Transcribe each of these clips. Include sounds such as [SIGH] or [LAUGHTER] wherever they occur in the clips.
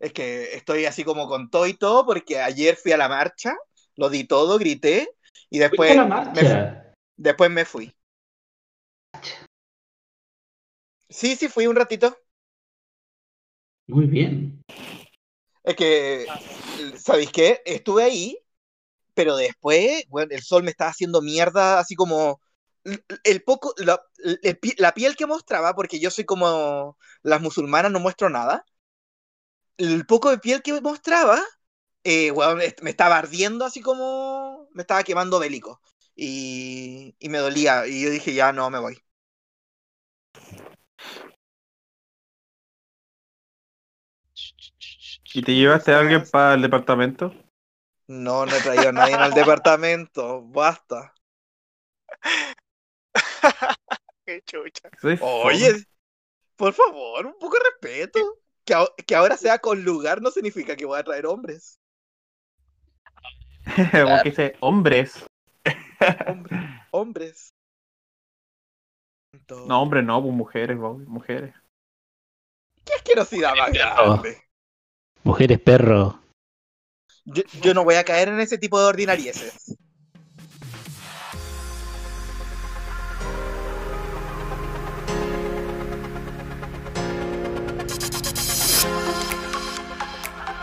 es que estoy así como con todo y todo porque ayer fui a la marcha, lo di todo, grité y después, ¿Fuiste a la me, después me fui. Sí, sí, fui un ratito. Muy bien. Es que, ¿sabéis qué? Estuve ahí, pero después, bueno, el sol me estaba haciendo mierda, así como el poco, la, la piel que mostraba, porque yo soy como las musulmanas, no muestro nada. El poco de piel que mostraba, eh, weón, est- me estaba ardiendo así como me estaba quemando bélico. Y, y me dolía. Y yo dije, ya no, me voy. ¿Y te llevaste a alguien para el departamento? No, no he traído a nadie en el departamento. [LAUGHS] Basta. Qué chucha. Oye, por favor, un poco de respeto. Que, ahora sea con lugar no significa que voy a traer hombres. [LAUGHS] Porque dice hombres. Hombres. hombres. Entonces, No, hombres no, pues mujeres, Bobby, mujeres. ¿Qué asquerosidad más grande? Mujeres perro. Yo, yo no voy a caer en ese tipo de ordinarieces.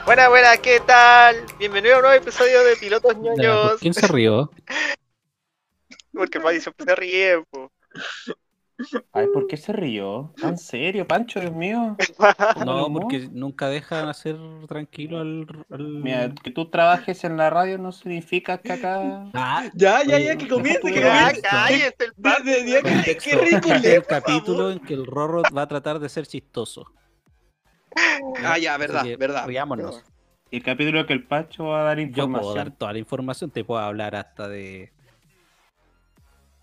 Buena, buena, ¿qué tal? Bienvenido a un nuevo episodio de Pilotos ñoños. ¿Por quién se rió? [LAUGHS] Porque Paddy siempre se ríe, po. Ay, ¿por qué se rió? ¿Tan serio, Pancho, Dios mío? [LAUGHS] No, porque nunca dejan hacer tranquilo al. al- Mira, que tú trabajes en la radio no significa que acá... Ah, Ya, ya, ya, que comience, que comience. cállate el [LAUGHS] qué- rico el capítulo en que el Rorro va a tratar de ser chistoso. Ah, ya, verdad, que verdad. Riámonos. El capítulo que el Pancho va a dar Yo información. puedo dar toda la información, te puedo hablar hasta de.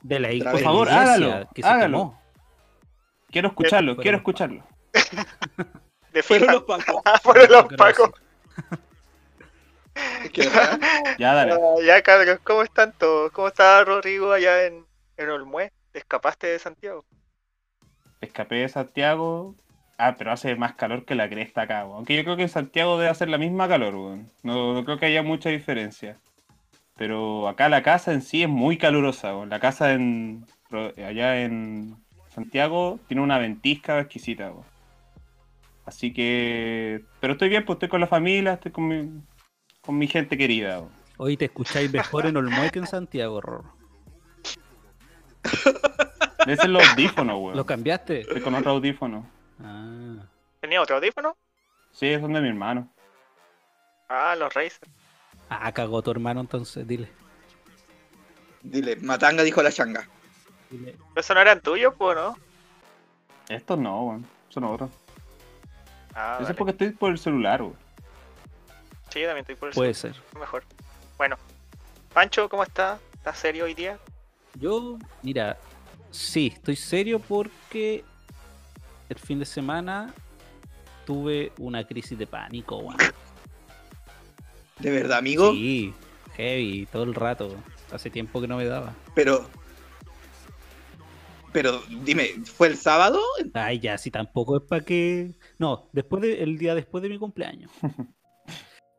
De la, Por de la favor, iglesia hágalo, que se hágalo. quemó. Quiero escucharlo, quiero [LAUGHS] los [LAUGHS] escucharlo. De Fueron los pacos. Fueron los pacos. Ya, dale. Ah, ya, cabros, ¿cómo están todos? ¿Cómo está Rodrigo allá en, en Olmué? ¿Te escapaste de Santiago? Escapé de Santiago. Ah, pero hace más calor que la cresta acá, weón. Aunque yo creo que en Santiago debe hacer la misma calor, weón. No, no creo que haya mucha diferencia. Pero acá la casa en sí es muy calurosa, weón. La casa en allá en Santiago tiene una ventisca exquisita, weón. Así que... Pero estoy bien, pues estoy con la familia, estoy con mi, con mi gente querida, weón. Hoy te escucháis mejor en Olmué que en Santiago, Rorro. Debe ser los audífonos, weón. ¿Lo cambiaste? Estoy con otro audífono. Ah. ¿Tenía otro audífono? Sí, son de mi hermano. Ah, los Razer. Ah, cagó tu hermano entonces, dile. Dile, Matanga dijo la changa. Dile. ¿Pero ¿Eso no eran tuyos, pues, no? Estos no, weón. Son otros. Ah, Eso es porque estoy por el celular, weón. Sí, también estoy por el Puede sur, ser. mejor. Bueno. Pancho, ¿cómo estás? ¿Estás serio hoy día? Yo, mira, sí, estoy serio porque el fin de semana tuve una crisis de pánico, weón. ¿De verdad, amigo? Sí, heavy, todo el rato. Hace tiempo que no me daba. Pero. Pero, dime, ¿fue el sábado? Ay, ya, si tampoco es para que. No, después de, el día después de mi cumpleaños. [LAUGHS]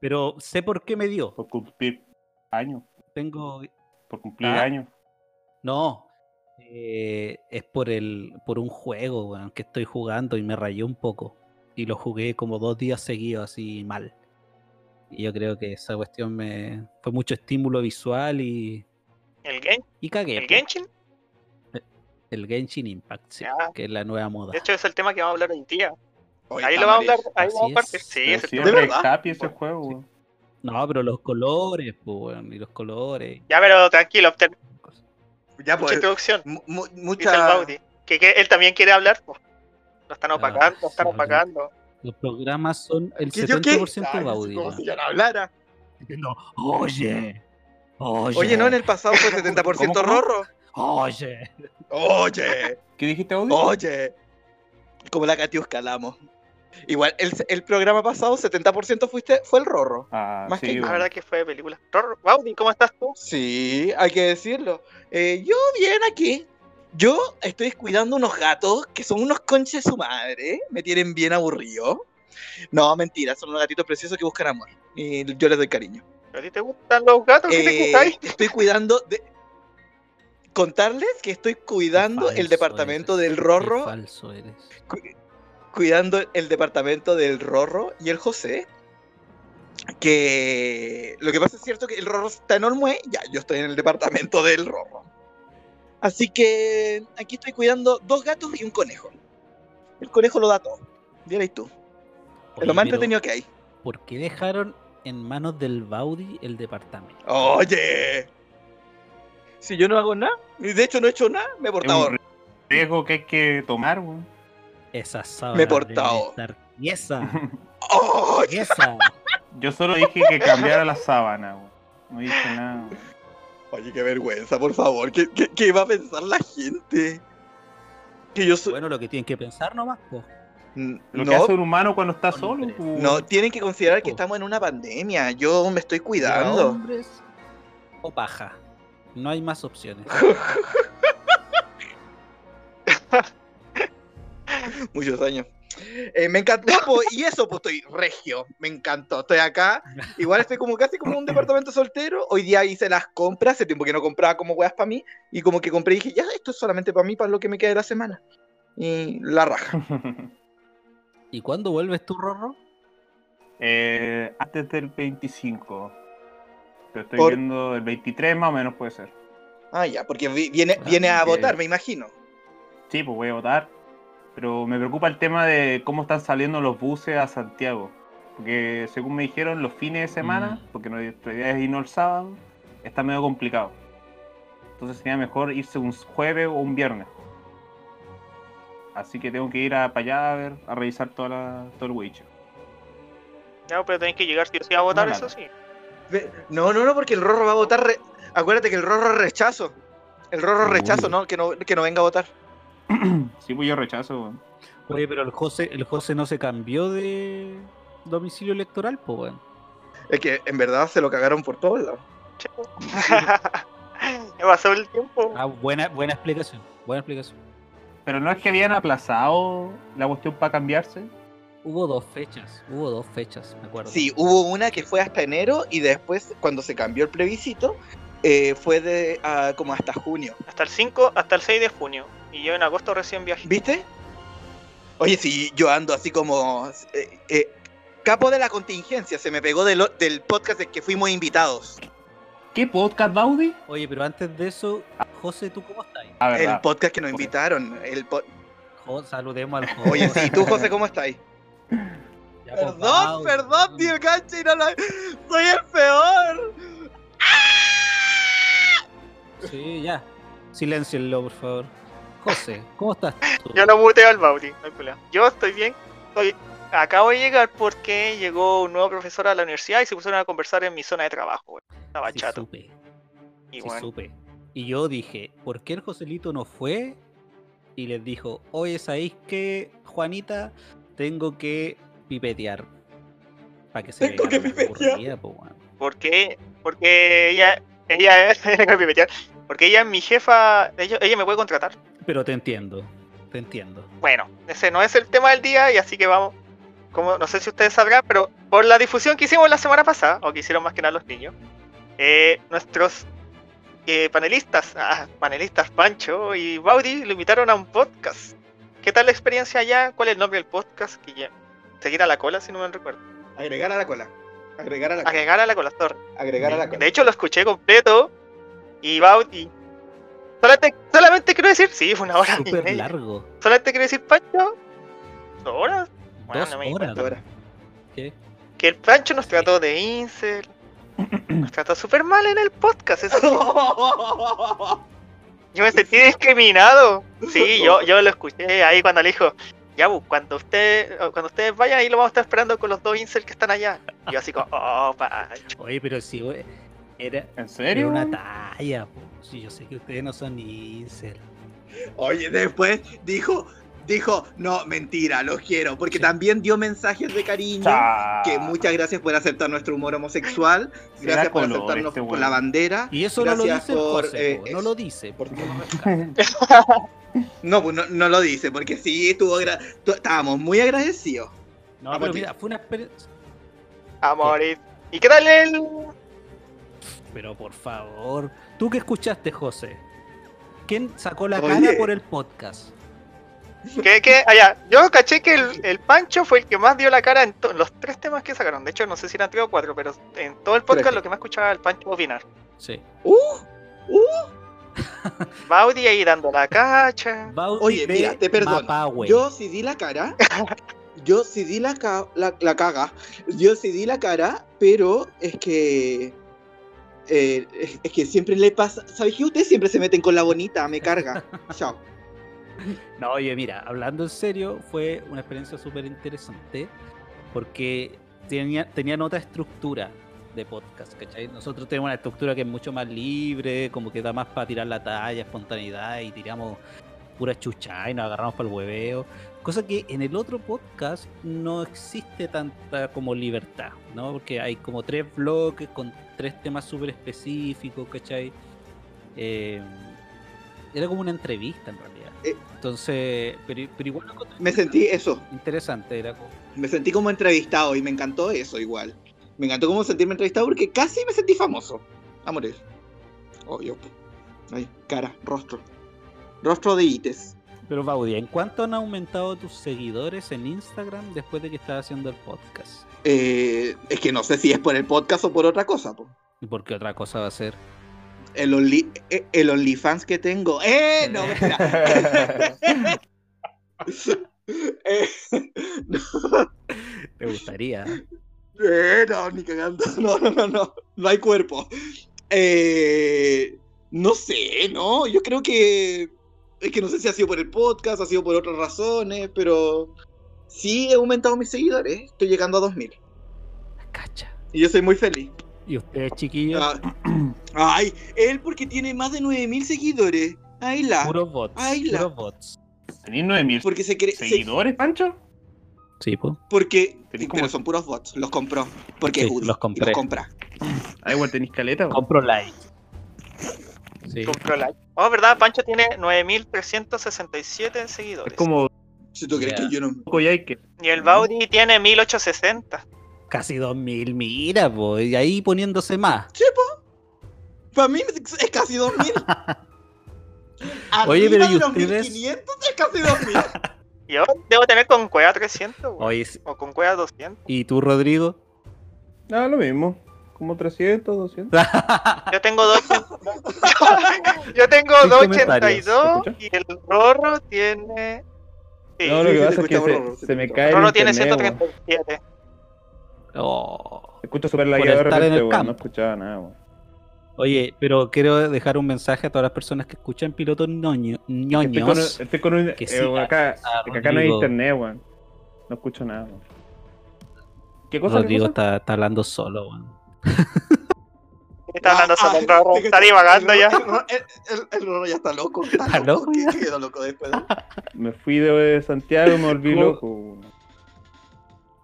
Pero sé por qué me dio. Por cumplir años. Tengo. Por cumplir Ah. años. No. Eh, es por el. por un juego, weón, que estoy jugando y me rayó un poco. Y lo jugué como dos días seguidos así mal. Y yo creo que esa cuestión me. fue mucho estímulo visual y. ¿El, Gen Y cagué. ¿El po. Genshin? El Genshin Impact, sí, que es la nueva moda. De hecho, es el tema que vamos a hablar hoy día. Hoy Ahí lo vamos a hablar, ahí Así vamos a partir. Sí, Pero es el tema. es ¿De verdad? happy ese juego. No, pero los colores, pues, y los colores. Ya, pero tranquilo, Ya, mucha pues. introducción. mu- mu- Dice el mucha. Baudi. Que, que él también quiere hablar, pues. Lo están Ah, opacando, lo están opacando. Los programas son el ¿Qué, yo qué? 70% Ay, Gaudí. Como si yo no hablara. No, oye, oye, Oye, no, en el pasado fue [LAUGHS] 70% ¿Cómo, cómo? rorro. oye. Oye, ¿Qué dijiste, Audi? oye. Como la Katiuska la amo. Igual, el, el programa pasado, 70% fuiste, fue el rorro. Ah, Más sí, que- La verdad que fue de película. Ror- Baudi, ¿cómo estás tú? Sí, hay que decirlo. Eh, yo bien aquí. Yo estoy cuidando unos gatos que son unos conches de su madre. Me tienen bien aburrido. No, mentira, son unos gatitos preciosos que buscan amor. Y yo les doy cariño. ¿A ti te gustan los gatos? ¿Qué te Eh, jugáis? estoy cuidando de. Contarles que estoy cuidando el departamento eres, del qué Rorro. falso eres. Cu- cuidando el departamento del Rorro y el José. Que lo que pasa es cierto que el Rorro está en Olmué, ya, yo estoy en el departamento del Rorro. Así que aquí estoy cuidando dos gatos y un conejo. El conejo lo da todo. Dile tú. Es Oye, lo más entretenido que hay. ¿Por qué dejaron en manos del Baudi el departamento? Oye. Si yo no hago nada, y de hecho no he hecho nada, me he Es portado. un riesgo que hay que tomar, weón. Esa sábana. Me he portado. Estar tiesa, [LAUGHS] ¡Oye! tiesa. Yo solo dije que cambiara la sábana. No dije nada. Oye, qué vergüenza, por favor. ¿Qué, qué, qué va a pensar la gente? Que yo soy. Bueno, lo que tienen que pensar nomás. N- Lo que no, hace un humano cuando está solo. weón. no, tienen que considerar que estamos en una pandemia. Yo me estoy ¿Era cuidando. hombres [LAUGHS] o paja? No hay más opciones. [LAUGHS] [LAUGHS] Muchos años. Eh, me encantó, po, y eso, pues estoy regio. Me encantó. Estoy acá. Igual estoy como casi como un departamento soltero. Hoy día hice las compras. Hace tiempo que no compraba como weas para mí. Y como que compré y dije, ya, esto es solamente para mí, para lo que me queda de la semana. Y la raja. [LAUGHS] ¿Y cuándo vuelves tú, Rorro? Eh, antes del 25. Pero estoy Por- viendo el 23 más o menos puede ser. Ah, ya, porque vi- viene, Ah, viene a votar, me imagino. Sí, pues voy a votar. Pero me preocupa el tema de cómo están saliendo los buses a Santiago. Porque según me dijeron, los fines de semana, Mm. porque nuestra idea es irnos el sábado, está medio complicado. Entonces sería mejor irse un jueves o un viernes. Así que tengo que ir a, para allá a ver, a revisar toda la, todo el Witcher. No, pero tenés que llegar o sí a votar, No, eso sí. No, no, no, porque el Rorro va a votar. re- Acuérdate que el Rorro es rechazo. El Rorro es Uy. rechazo, ¿no? Que, ¿no? que no venga a votar. [CLEARS THROAT] Sí, pues yo rechazo. weón. Oye, pero el José, el José no se cambió de domicilio electoral, pues, weón. Es que en verdad se lo cagaron por todos lados. Me [LAUGHS] pasó el tiempo. Ah, buena, buena explicación. Buena explicación. Pero no es que habían aplazado la cuestión para cambiarse. Hubo dos fechas, hubo dos fechas, me acuerdo. Sí, hubo una que fue hasta enero y después, cuando se cambió el plebiscito, eh, fue de ah, como hasta junio. Hasta el 5, hasta el 6 de junio. Y yo en agosto recién viajé. ¿Viste? Oye, sí, yo ando así como. eh, eh, capo de la contingencia, se me pegó del, del podcast de que fuimos invitados. ¿Qué podcast, Baudi? Oye, pero antes de eso, José, ¿tú cómo estás? A El podcast que nos invitaron. El po- Jo- saludemos al José. Oye, sí, ¿tú, José, cómo estás? Ya, pues, Perdón, perdón, tío Gancho, y no lo- soy el peor. Sí, ya. Siléncienlo, por favor. José, ¿cómo estás tú? Yo lo muteo al Baudi, no hay problema. Yo estoy bien. Estoy... Acabo de llegar porque llegó un nuevo profesor a la universidad y se pusieron a conversar en mi zona de trabajo. güey. Estaba Sí, chato. supe, Y sí, bueno, supe. Y yo dije, ¿por qué el Joselito no fue? Y les dijo, oye, ¿sabéis qué, Juanita? Tengo que pipetear. Para que se Tengo vea que pipetear. ¿por qué? Porque ella, ella es, [LAUGHS] tengo que pipetear. porque ella es mi jefa, ella, ella me puede contratar. Pero te entiendo, te entiendo. Bueno, ese no es el tema del día y así que vamos. Como, no sé si ustedes sabrán, pero por la difusión que hicimos la semana pasada, o que hicieron más que nada los niños, eh, nuestros eh, panelistas, ah, panelistas Pancho y Baudi lo invitaron a un podcast. ¿Qué tal la experiencia allá? ¿Cuál es el nombre del podcast? Que ya, seguir a la cola, si no me recuerdo. Agregar a la cola. Agregar a la cola. Agregar a la cola, sorry. Agregar a la cola. De hecho, lo escuché completo y Baudi. Solamente, solamente quiero decir, sí, fue una hora y Súper media. largo. Solamente quiero decir, Pancho, ¿dos horas? Bueno, Dos no me horas. ¿Qué? Que el Pancho nos Sí. trató de incel. Nos trató súper mal en el podcast. Eso sí. [LAUGHS] Yo me sentí discriminado. Sí, yo, yo lo escuché ahí cuando le dijo, ya, cuando, usted, cuando ustedes vayan, ahí lo vamos a estar esperando con los dos incels que están allá. Y yo así como, oh, Pancho. Oye, pero si we- era, ¿En era serio? una talla, po. Si yo sé que ustedes no son incel. Oye, después dijo, dijo, no, mentira, los quiero, porque Sí. también dio mensajes de cariño. Que muchas gracias por acertar nuestro humor homosexual. Gracias por color acertarnos este por la bandera. Y eso no lo dice por, José, eh, no es- lo dice. por- [LAUGHS] porque no pues no, no lo dice, porque sí, estuvo estábamos muy agradecidos. No, A pero morir. mira, fue una experiencia. A morir. ¿Y qué tal el.? Pero por favor, ¿tú qué escuchaste, José? ¿Quién sacó la Oye. cara por el podcast? ¿Qué, qué? Allá, yo caché que el, el Pancho fue el que más dio la cara en, los tres temas que sacaron. De hecho, no sé si eran tres o cuatro, pero en todo el podcast lo que más escuchaba era el Pancho opinar. Sí. Uh, uh. [LAUGHS] Baudi ahí dando la cacha. Baudi Oye, mira, te perdono. Yo sí di la cara. [LAUGHS] Yo sí di la, ca- la, la caga. Yo sí di la cara, pero es que. Eh, es, es que siempre le pasa. ¿Sabes que ustedes siempre se meten con la bonita? Me carga. [LAUGHS] Chao. No, oye, mira, hablando en serio, fue una experiencia súper interesante porque tenía, tenían otra estructura de podcast, ¿cachai? Nosotros tenemos una estructura que es mucho más libre, como que da más para tirar la talla, espontaneidad y tiramos pura chucha y nos agarramos para el hueveo. Cosa que en el otro podcast no existe tanta como libertad, ¿no? Porque hay como tres bloques con tres temas súper específicos, ¿cachai? Eh, era como una entrevista en realidad. Eh. Entonces, pero, pero igual Me sentí eso. interesante, era como... Me sentí como entrevistado y me encantó eso igual. Me encantó como sentirme entrevistado porque casi me sentí famoso. A morir. Obvio. Ay, cara, rostro. Rostro de ites. Pero Baudia, ¿en cuánto han aumentado tus seguidores en Instagram después de que estás haciendo el podcast? Eh, es que no sé si es por el podcast o por otra cosa. po. ¿Y por qué otra cosa va a ser? El, only, eh, el OnlyFans que tengo. ¡Eh! No, [LAUGHS] espera. [LAUGHS] Eh, [LAUGHS] no, ¿Te gustaría? eh, no, ni cagando. No, no, no, no. No hay cuerpo. Eh, no sé, ¿no? Yo creo que. Es que no sé si ha sido por el podcast, ha sido por otras razones, pero. Sí he aumentado mis seguidores. Estoy llegando a 2000. Cacha. Y yo soy muy feliz. ¿Y ustedes, chiquillos? Ah, ay, él porque tiene más de 9000 seguidores. Ay, la. puros bots. Ay, la- Puros bots. ¿Tenís 9000 Porque se cree. se- seguidores, Pancho? Sí, pues. porque. Tenés Pero son puros bots. Los compró. Porque Sí, es Woody, los y compré. los compra. Ah, igual tenís caleta. Compro like. Sí. Compró like. Oh, ¿verdad? Pancho tiene 9.367 seguidores. Es como Si tú crees Ya. que yo no. Y el Baudi tiene 1.860. Casi 2000, mira, pues. Y ahí poniéndose más. Para mí es casi 2000. [LAUGHS] Oye, pero ¿y de los ustedes? 1500 es casi 2000. [LAUGHS] Yo debo tener con Cueva 300, güey. Oye, sí. O con Cueva 200. ¿y tú, Rodrigo? Ah, lo mismo. Como 300, 200. [LAUGHS] Yo tengo dos. [LAUGHS] Yo tengo Sin 282 comentarios. y el Rorro tiene. Sí, No, lo sí, que pasa es que se, se me cae el Rorro tiene internet, weón. 137. Oh. Se escucha súper lagueado de repente, el weón. No escuchaba nada, weón. Oye, pero quiero dejar un mensaje a todas las personas que escuchan pilotos ñoño- Estoy con, ñoños. estoy con un. que eh, sigan acá, que acá no hay internet, weón. No escucho nada, weón. ¿Qué cosa? Rodrigo qué cosa? está, está hablando solo, weón. Está hablando Ah, solo el ah, Está divagando el ya. El, el- ya está loco. [LAUGHS] Está, ¿Está loco. loco ya? ¿Qué quedó loco después? Me fui de Santiago y me volví ¿Cómo? loco.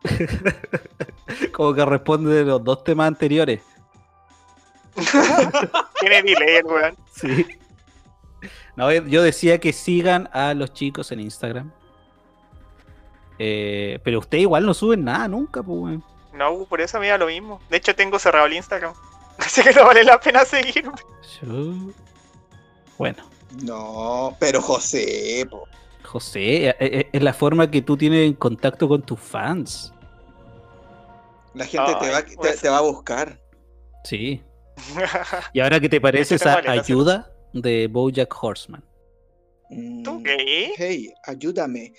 [LAUGHS] Como que responde de los dos temas anteriores. [LAUGHS] Tiene delay el weón. Sí. No, yo decía que sigan a los chicos en Instagram. Eh, pero usted igual no suben nada nunca, pues, weón. No, por eso mira lo mismo. De hecho, tengo cerrado el Instagram. [LAUGHS] Así que no vale la pena seguirme. Bueno, No, pero José, po. José, eh, eh, es la forma que tú tienes en contacto con tus fans. La gente te, Ay, va, te, pues. te va a buscar. Sí. [LAUGHS] ¿Y ahora qué te parece esa vale, ayuda de Bojack Horseman? Mm, ¿Tú qué? Hey, ayúdame.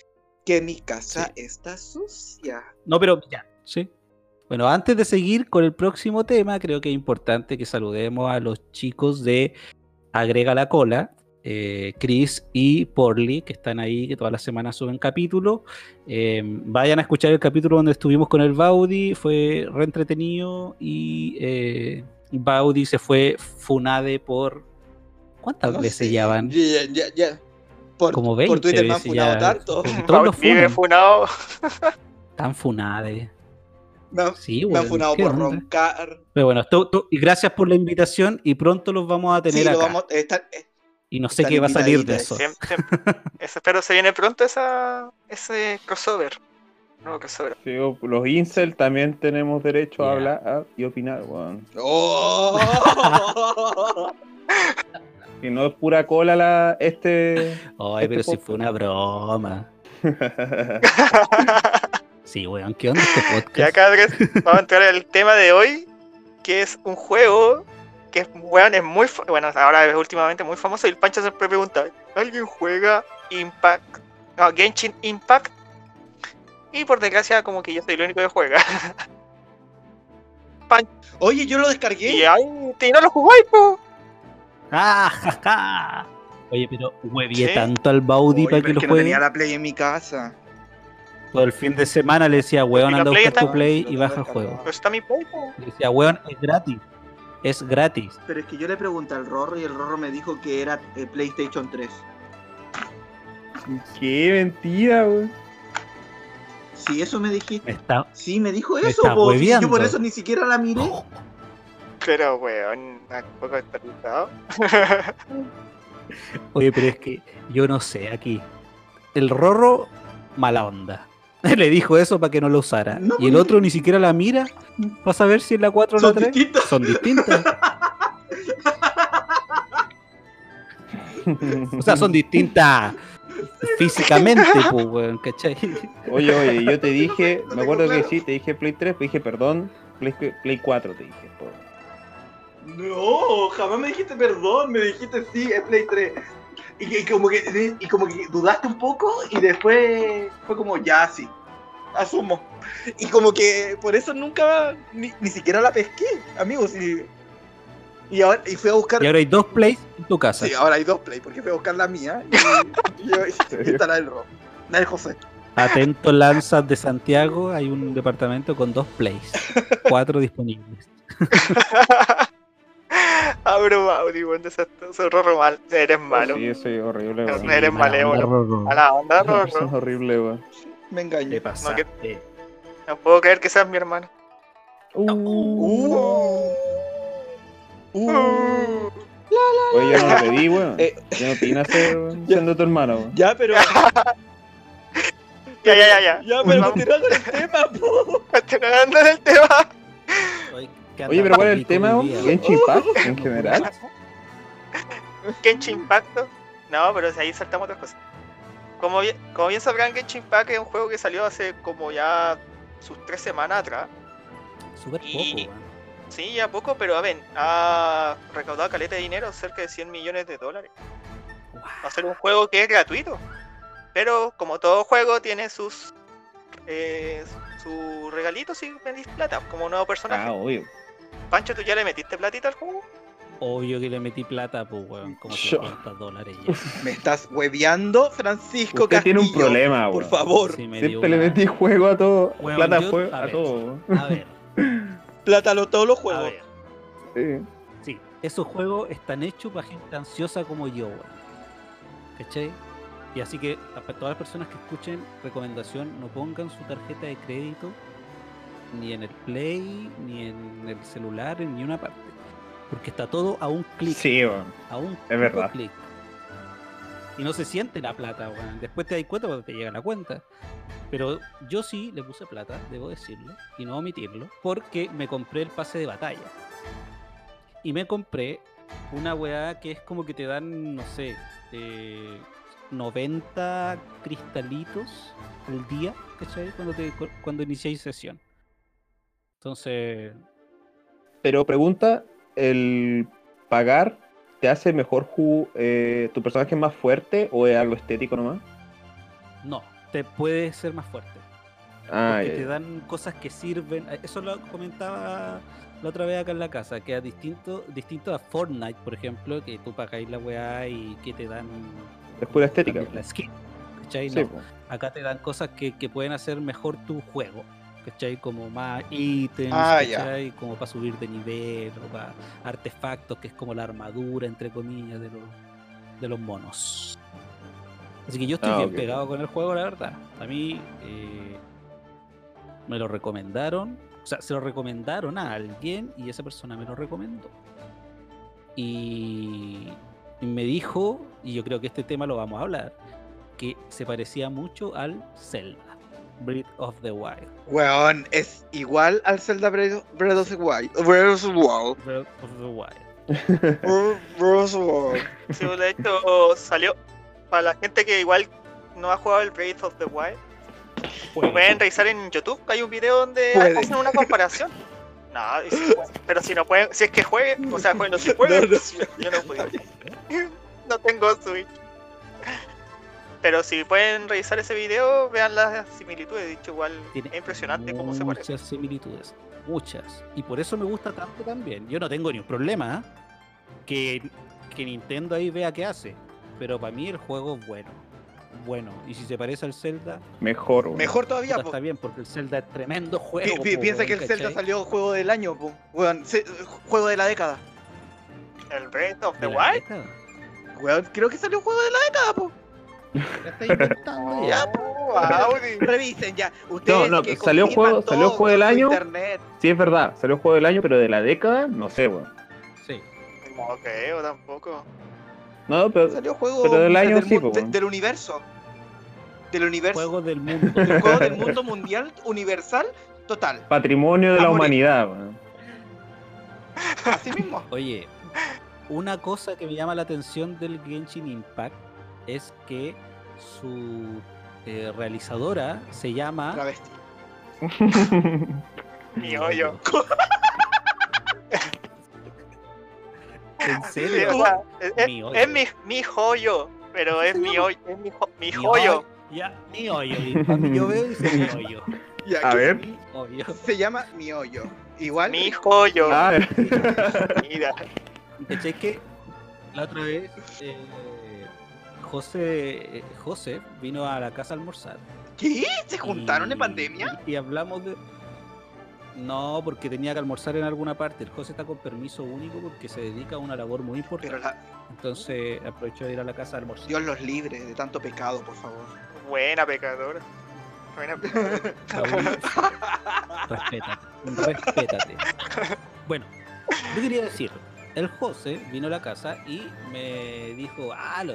Que mi casa Sí. está sucia. No, pero ya, sí. Bueno, antes de seguir con el próximo tema, creo que es importante que saludemos a los chicos de Agrega la Cola, eh, Chris y Porly, que están ahí, que todas las semanas suben capítulo. Eh, vayan a escuchar el capítulo donde estuvimos con el Baudi, fue re entretenido y eh, Baudi se fue funade por... ¿Cuántas No veces sé, ya van? Ya, ya, ya. Por, Como por 20 Twitter me han funado ya. tanto. Vive funado. Tan funade. Me han, Sí, me han funado ¿qué por onda? roncar. Pero bueno, tú- tú- y gracias por la invitación y pronto los vamos a tener Sí, lo acá. vamos, eh, Y no sé qué va a salir de eso. Siempre- [LAUGHS] Espero se viene pronto esa, ese crossover. No. Sí, los incel también tenemos derecho a Ya. hablar y opinar, weón. ¡Oh! [LAUGHS] Y no es pura cola la este. Ay, Este pero si fue una broma. [LAUGHS] Sí, weón, ¿qué onda este [LAUGHS] Ya podcast? cabros, vamos a entrar al tema de hoy, que es un juego que es, weón, es muy, bueno, ahora es últimamente muy famoso y el Pancho siempre pregunta, ¿alguien juega Impact? No, Genshin Impact. Y por desgracia como que yo soy el único que juega. [LAUGHS] Oye, yo lo y descargué. ay, y no lo jugáis, po. ¡Ah, ja, ja! Oye, pero huevié Sí. tanto al Baudi Oye, para que lo que no juegue. tenía la Play en mi casa. Todo el fin de semana le decía, weón, ¿Y la anda a Play buscar tu está? play y baja el juego. Pero está mi play, po. Le decía, weón, es gratis. Es gratis. Pero es que yo le pregunté al Rorro y el Rorro me dijo que era eh, PlayStation 3. Qué mentira, weón. Sí, eso me dijiste. Está... Sí, me dijo Me eso, está po. Sí, yo por eso ni siquiera la miré. Pero weón, un poco desperdiciado. Oye, pero es que yo no sé aquí. El Rorro, mala onda. [LAUGHS] Le dijo eso para que no lo usara. No, y el otro ni siquiera la mira para saber si es la 4 o la Son 3. distintas. Son distintas. O sea, son distintas físicamente, pues, weón, ¿cachai? Oye, oye, yo te [LAUGHS] dije, No me acuerdo que sí, te dije Play 3, pero dije perdón, Play, Play 4 te dije. po. No, jamás me dijiste perdón, me dijiste sí, es Play 3. Y, que- y como que, y como que dudaste un poco y después fue como ya sí. Asumo. Y como que por eso nunca ni, ni siquiera la pesqué, amigos. Y, y ahora y fui a buscar. Y ahora hay dos plays en tu casa. Sí, ahora hay dos play, porque fui a buscar la mía y, y, y está la del Rob. La del José. Atento Lanzas de Santiago, hay un departamento con dos plays. [LAUGHS] Cuatro disponibles. [LAUGHS] Abro Mauri, weón, desastroso, Rorro mal, eres malo. Sí, soy horrible, No, weón. no eres malévolo. A la onda, Rorro. es horrible, weón. Me engañé. Te pasaste. No puedo creer que seas mi hermano. Uh. Uh. Oye, yo no lo pedí, weón. [LAUGHS] Eh. Yo no pedí nacer weón, siendo tu hermano, weón. Ya, pero. Ya, ya, ya, ya. Ya, pero Vamos. continúa con el tema, po. Continuando en el tema. Oye, ¿qué Oye, anda pero ¿cuál es el tema? Genshin Impact en [LAUGHS] general. [LAUGHS] Genshin Impact. No, pero si ahí saltamos otras cosas. Como bien, como bien sabrán, Genshin Impact es un juego que salió hace como ya sus tres semanas atrás. Súper poco. Sí, ya poco, pero a ver, ha recaudado caleta de dinero, cerca de 100 millones de dólares. Va a ser un juego que es gratuito. Pero como todo juego tiene sus eh, sus regalitos y vendís plata, como un nuevo personaje. Ah, obvio. Pancho, ¿tú ya le metiste platita al juego? Obvio que le metí plata, pues, weón. Como Yo. 700 dólares ya. [LAUGHS] Me estás hueveando, Francisco Usted tiene un problema, Por weón. favor, Sí, me dio Siempre le metí juego a todo. Weón, plata a yo- a a ver. todo. A ver, plátalo todos los a juegos. ver. Sí. Sí, esos juegos están hechos para gente ansiosa como yo, weón. ¿Cachai? Y así que a pa- todas las personas que escuchen, recomendación, no pongan su tarjeta de crédito ni en el Play, ni en el celular, en ni una parte. Porque está todo a un clic. Sí. A un Es verdad. clic. Y no se siente la plata, weón. Después te das cuenta cuando te llega la cuenta. Pero yo sí le puse plata, debo decirlo, y no omitirlo, porque me compré el pase de batalla. Y me compré una weá que es como que te dan, no sé, eh, 90 cristalitos al día, ¿cachai? Cuando, te, cu- cuando iniciáis sesión. Entonces, Pero pregunta, ¿el pagar te hace mejor eh, tu personaje más fuerte o es algo estético nomás? no, te puede ser más fuerte. Ah, porque te dan cosas que sirven. eh, Eso lo comentaba la otra vez acá en la casa, que es distinto, distinto a Fortnite, por ejemplo, que tú pagáis la weá y que te dan es pura estética. la skin. No, acá te dan cosas que, que pueden hacer mejor tu juego. ¿Cachai? Como más ítems, Ah, ya. ¿cachai? Como para subir de nivel, o para artefactos, que es como la armadura, entre comillas, de los, de los monos. Así que yo estoy Ah, bien pegado con el juego, la verdad. A mí eh, me lo recomendaron, o sea, se lo recomendaron a alguien y esa persona me lo recomendó. Y, y me dijo, y yo creo que este tema lo vamos a hablar, que se parecía mucho al Zelda. Breath of the Wild. Weón, es igual al Zelda Breath Breath of the Wild. Breath of the Wild. Breath of the Wild. Breath of the Wild. Sí, de hecho salió para la gente que igual no ha jugado el Breath of the Wild. Pueden revisar en YouTube, hay un video donde Puede. hacen una comparación. No, si pero si no pueden, si es que jueguen, o sea, bueno, si pueden, [LAUGHS] No, no. yo no puedo. No tengo Switch. Pero si pueden revisar ese video, vean las similitudes. Dicho igual, Tiene es impresionante cómo se parece. Muchas similitudes, muchas. Y por eso me gusta tanto también. Yo no tengo ni un problema ¿eh? que, que Nintendo ahí vea qué hace. Pero para mí el juego es bueno. Bueno. Y si se parece al Zelda, Mejor, weón. Mejor todavía, po. está bien, porque el Zelda es tremendo juego. pi- po, piensa que el Zelda salió juego del año, po. Weón, se- juego de la década. El Breath of the Wild. creo que salió juego de la década, po. La está inventando ya. Oh, [LAUGHS] Audi. Revisen ya. Ustedes no, que salió juego- salió juego del año. Internet. Sí, es verdad, salió juego del año, pero de la década, no sé, weón. Sí. No creo tampoco. No, pero Salió juego Pero del año del, sí, de- del universo. Del universo. Juego del mundo. del [LAUGHS] juego del mundo mundial universal total. patrimonio de A la morir. humanidad, weón. Así mismo. Oye, una cosa que me llama la atención del Genshin Impact es que su eh, realizadora se llama Travesti. [LAUGHS] Mi hoyo. [LAUGHS] ¿En serio? o sea, es, es- Mi hoyo. es mi, mi joyo, pero es mi hoyo, es mi, jo- mi Mi joyo. hoyo. Ya, mi hoyo. cuando yo veo dice mi [LAUGHS] hoyo. Ya, A ver. Hoyo. Se llama mi hoyo. Igual. Mi joyo. Ah, Mira. ¿Cachai que la otra vez eh, José, eh, José vino a la casa a almorzar? ¿Qué? ¿Se juntaron en pandemia? Y, hablamos de. No, porque tenía que almorzar en alguna parte. El José está con permiso único porque se dedica a una labor muy importante. Pero la- Entonces aprovechó de ir a la casa a almorzar. Dios los libre de tanto pecado, por favor. Buena pecadora. Buena [LAUGHS] pecadora. Respétate, respétate. Bueno, yo quería decir, el José vino a la casa y me dijo, ah, lo,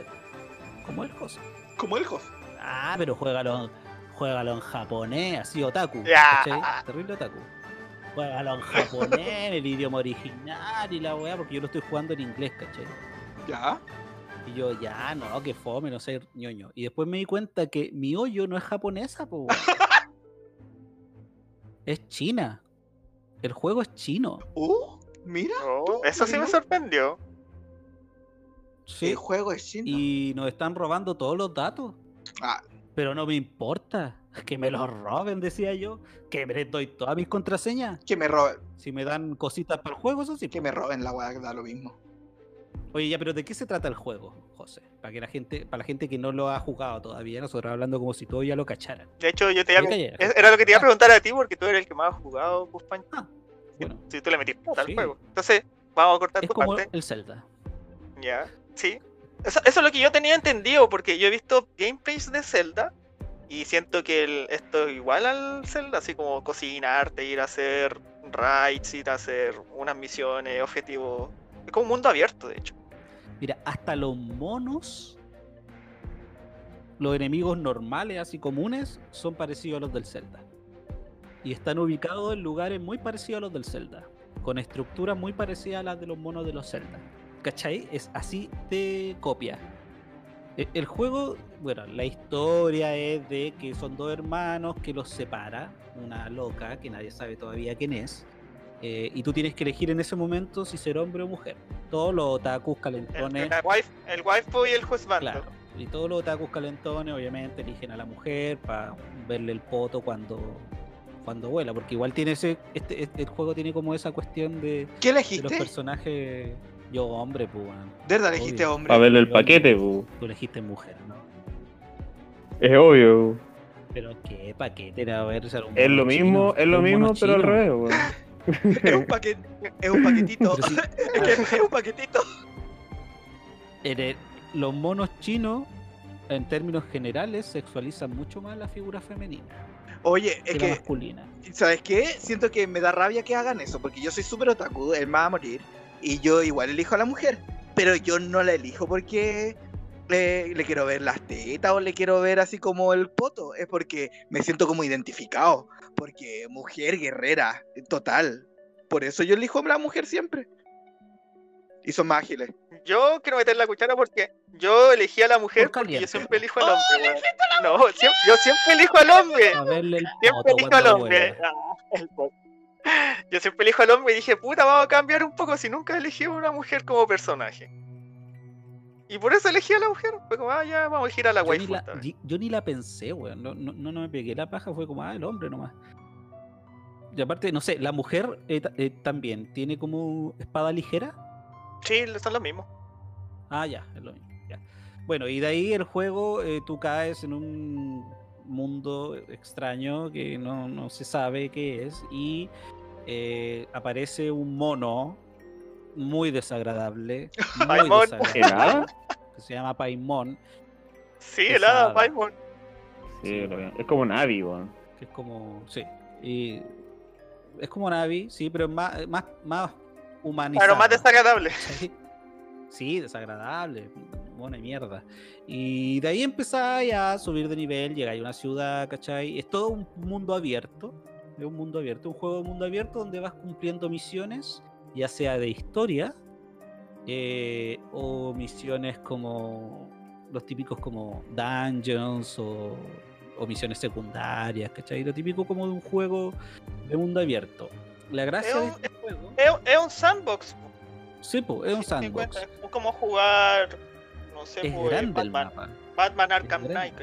¿cómo es el José? Como el Jos. Ah, pero juégalo, juégalo en japonés, así otaku. Ya. ¿cachai? Terrible otaku. Juégalo en japonés, en el idioma original y la weá, porque yo lo estoy jugando en inglés, ¿cachai? ¿Ya? Y yo, ya, no, que fome, no sé, ñoño. Y después me di cuenta que mi hoyo no es japonesa, po. [LAUGHS] es china. El juego es chino. Uh, mira. Oh, tú, eso sí me sorprendió. Sí. El juego es chino. Y nos están robando todos los datos. Ah, Pero no me importa. [LAUGHS] Que me los roben, decía yo. Que me les doy todas mis contraseñas. que me roben. Si me dan cositas para el juego, eso sí. Que me roben la weá, da lo mismo. Oye, ya, pero ¿de qué se trata el juego, José? Para que la gente, para la gente que no lo ha jugado todavía, nosotros hablando como si todos ya lo cacharan. De hecho, yo te iba era lo que te iba a preguntar a ti porque tú eres el que más ha jugado, Pancho. Ah, bueno, Si tú le metís plata al Sí. juego. Entonces, vamos a cortar es tu como parte. el Zelda. Ya, sí. Eso, es lo que yo tenía entendido, porque yo he visto gameplays de Zelda y siento que el- esto es igual al Zelda, así como cocinarte, ir a hacer raids, ir a hacer unas misiones, objetivos. Es como un mundo abierto, de hecho. Mira, hasta los monos, los enemigos normales, así comunes, son parecidos a los del Zelda. Y están ubicados en lugares muy parecidos a los del Zelda, con estructuras muy parecidas a las de los monos de los Zelda. ¿Cachai? Es así de copia. E- El juego, bueno, la historia es de que son dos hermanos que los separa, una loca que nadie sabe todavía quién es, eh, y tú tienes que elegir en ese momento si ser hombre o mujer. Todos los otakus El, calentones, el, wife, el waifu y el husband. claro, y todos los otakus calentones obviamente eligen a la mujer para verle el poto cuando cuando vuela, porque igual tiene ese, este, este- el juego tiene como esa cuestión de, ¿Qué de los elegiste? personajes, yo hombre, pues, weón. ¿De verdad elegiste Obvio. hombre? Para verle el paquete, bu. tú elegiste mujer, ¿no? Es obvio. bu. Pero qué paquete era ver ser un Es lo mismo, chino, es lo mismo, pero al revés, weón. [LAUGHS] Es un paquete. Es un paquetito. Sí, [LAUGHS] es, que es un paquetito. el- los monos chinos, en términos generales, sexualizan mucho más la figura femenina Oye, que es la que, masculina. ¿sabes qué? Siento que me da rabia que hagan eso, porque yo soy súper otaku, él me va a morir, y yo igual elijo a la mujer, pero yo no la elijo porque eh, le quiero ver las tetas o le quiero ver así como el poto. Es porque me siento como identificado. Porque mujer guerrera, total. Por eso yo elijo a la mujer siempre. Y son más ágiles. Yo quiero meter la cuchara porque yo elegí a la mujer Por porque yo caliente. siempre elijo al hombre. weón. No, siempre- yo siempre elijo al hombre. A verle el Siempre elijo al hombre. Ah, el poto. [LAUGHS] Yo siempre elijo al hombre y dije, puta, vamos a cambiar un poco si nunca elegí a una mujer como personaje. Y por eso elegí a la mujer. Fue como, ah, ya, vamos a elegir a la Yo ni, la, yo ni la pensé, weón. No, no, no, me pegué la paja, fue como, ah, el hombre nomás. Y aparte, no sé, la mujer eh, eh, también tiene como espada ligera. Sí, son los mismos. Ah, ya, es lo mismo. ya. Bueno, y de ahí el juego, eh, tú caes en un mundo extraño que no, no se sabe qué es y eh, aparece un mono muy desagradable, [LAUGHS] muy desagradable, que se llama Paimon, Sí, el hada. Paimon. Sí. Es como Navi, weón. que es como, sí, y es como Navi, sí, pero es más, más, más humanizada. Claro, más desagradable. Sí, Sí, desagradable, buena mierda. Y de ahí empezáis a subir de nivel, llegáis a una ciudad, ¿cachai? Es todo un mundo abierto, es un mundo abierto, un juego de mundo abierto donde vas cumpliendo misiones, ya sea de historia eh, o misiones como los típicos como dungeons o, o misiones secundarias, ¿cachai? Lo típico como de un juego de mundo abierto. La gracia de un- este juego... Es, es un sandbox. Sí, po, es un sandbox. Es como jugar, no sé, Es pues, grande el Batman, mapa. Batman Arkham. Knight.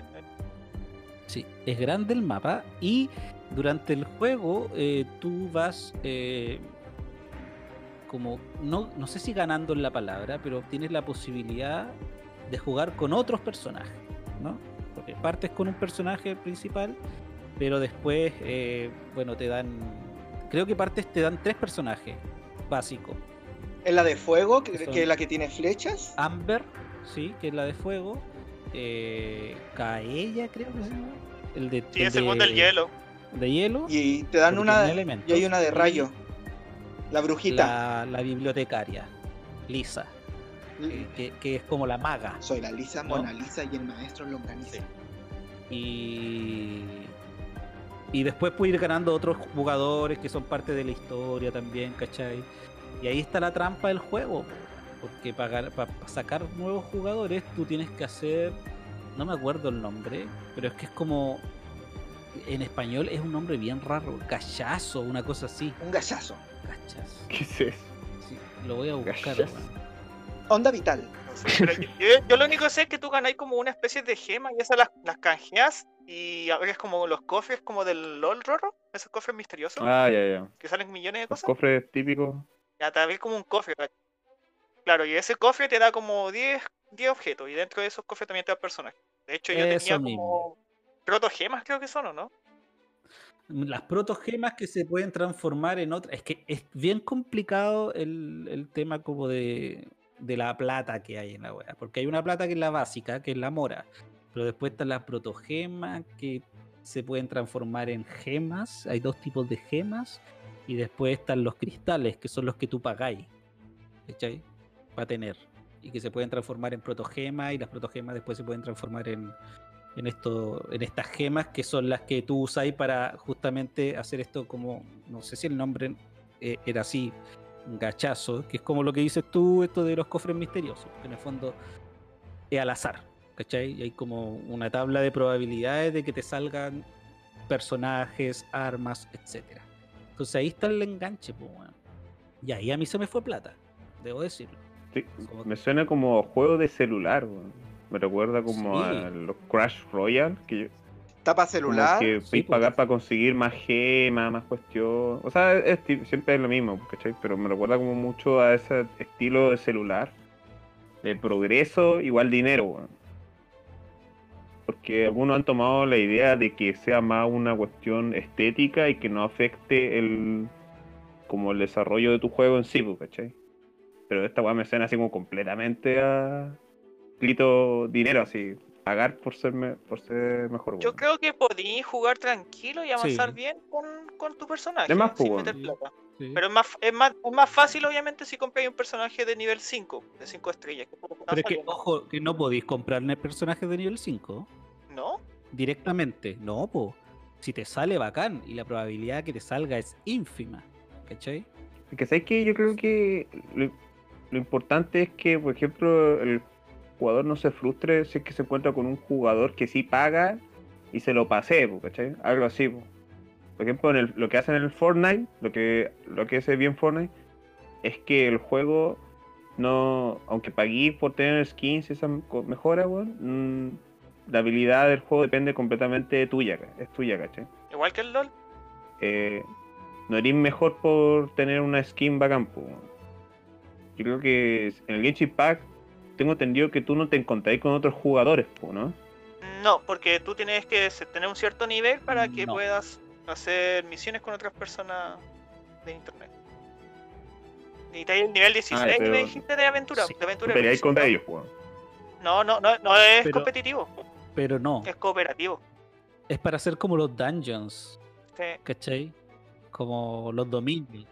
Sí, es grande el mapa y durante el juego eh, tú vas eh, como, no, no sé si ganando en la palabra, pero tienes la posibilidad de jugar con otros personajes, ¿no? Porque partes con un personaje principal, pero después, eh, bueno, te dan, creo que partes te dan tres personajes básicos. Es la de fuego, que, que es la que tiene flechas. Amber, sí, que es la de fuego. Eh, Kaella, creo que se llama. El de, Sí, es el del hielo. De hielo. Y te dan una. Y hay una de rayo. La brujita. La, la bibliotecaria, Lisa, que, que- que es como la maga. Soy la Lisa ¿No? Mona Lisa y el maestro Longaniza. Sí. Y, y después puedes ir ganando otros jugadores que son parte de la historia también, ¿cachai? Y ahí está la trampa del juego, porque para, para sacar nuevos jugadores tú tienes que hacer, no me acuerdo el nombre, pero es que es como, en español es un nombre bien raro, cachazo, una cosa así, Un gallazo. cachazo. ¿Qué es eso? Sí, lo voy a buscar. Onda vital. No sé, pero yo, yo- yo lo único que sé es que tú ganáis como una especie de gema y esas las, las canjeas y abres como los cofres como del LOL Rorro, esos cofres misteriosos Ah, ya, ya. que salen millones de Los cosas. cofres típicos. Ya te abrís como un cofre. ¿cachai? Claro, y ese cofre te da como 10, 10 objetos y dentro de esos cofres también te da personajes. De hecho, yo Eso tenía como protogemas, creo que son, ¿o no? las protogemas que se pueden transformar en otras. Es que es bien complicado el, el tema como de, de la plata que hay en la wea. Porque hay una plata que es la básica, que es la mora. Pero después están las protogemas que se pueden transformar en gemas. Hay dos tipos de gemas. Y después están los cristales, que son los que tú pagáis. ¿Cachai? Para tener. Y que se pueden transformar en protogemas. Y las protogemas después se pueden transformar en, en esto, en estas gemas que son las que tú usáis para justamente hacer esto como, no sé si el nombre eh, era así, gachazo, que es como lo que dices tú, esto de los cofres misteriosos, que en el fondo es al azar, ¿cachai? Y hay como una tabla de probabilidades de que te salgan personajes, armas, etcétera. Entonces ahí está el enganche. Y ahí a mí se me fue plata, debo decirlo. Sí, me suena como juego de celular. Me recuerda como Sí. a los Crash Royale, que yo- Tapa como celular. que Sí, pues. pagar para conseguir más gemas, más cuestión. O sea, es siempre es lo mismo, ¿cachai? Pero me recuerda como mucho a ese estilo de celular. De progreso igual dinero, weón. Porque algunos han tomado la idea de que sea más una cuestión estética y que no afecte el como el desarrollo de tu juego en sí, pues, ¿cachai? Pero esta weá me suena así como completamente a grito dinero, así, pagar por ser, me- por ser mejor. Yo weón. creo que podías jugar tranquilo y avanzar Sí. bien con, con tu personaje, De más, sin pues, meter bueno. plata. Sí. Pero es más, es, más, es más fácil, obviamente, si compras un personaje de nivel 5, de 5 estrellas, que Pero es que, ojo, que no podéis comprarle personajes de nivel 5 ¿No? directamente. No, po. Si te sale bacán y la probabilidad que te salga es ínfima. ¿Cachai? Es que sabes que yo creo que lo, importante es que, por ejemplo, el jugador no se frustre si es que se encuentra con un jugador que sí paga y se lo pase, ¿cachai? Algo así. po. Por ejemplo, en el- lo que hacen en el Fortnite, lo que, lo que hace bien Fortnite, es que el juego no, aunque pagué por tener skins y esas mejoras, weón, mm, la habilidad del juego depende completamente de tuya, es tuya, ¿cachai? Igual que el LOL. eh, no eres mejor por tener una skin bacán. po. Yo creo que en el Genshin Pack tengo entendido que tú no te encontráis con otros jugadores, ¿no? No, porque tú tienes que tener un cierto nivel para que No. puedas hacer misiones con otras personas de internet. Necesitáis el nivel 16 Ah, pero- me dijiste de aventura. Sí, de aventura peleáis contra ellos. No, no, no, no es Pero- competitivo, Pero no. es cooperativo. Es para hacer como los dungeons. Sí. ¿Cachai? Como los dominios.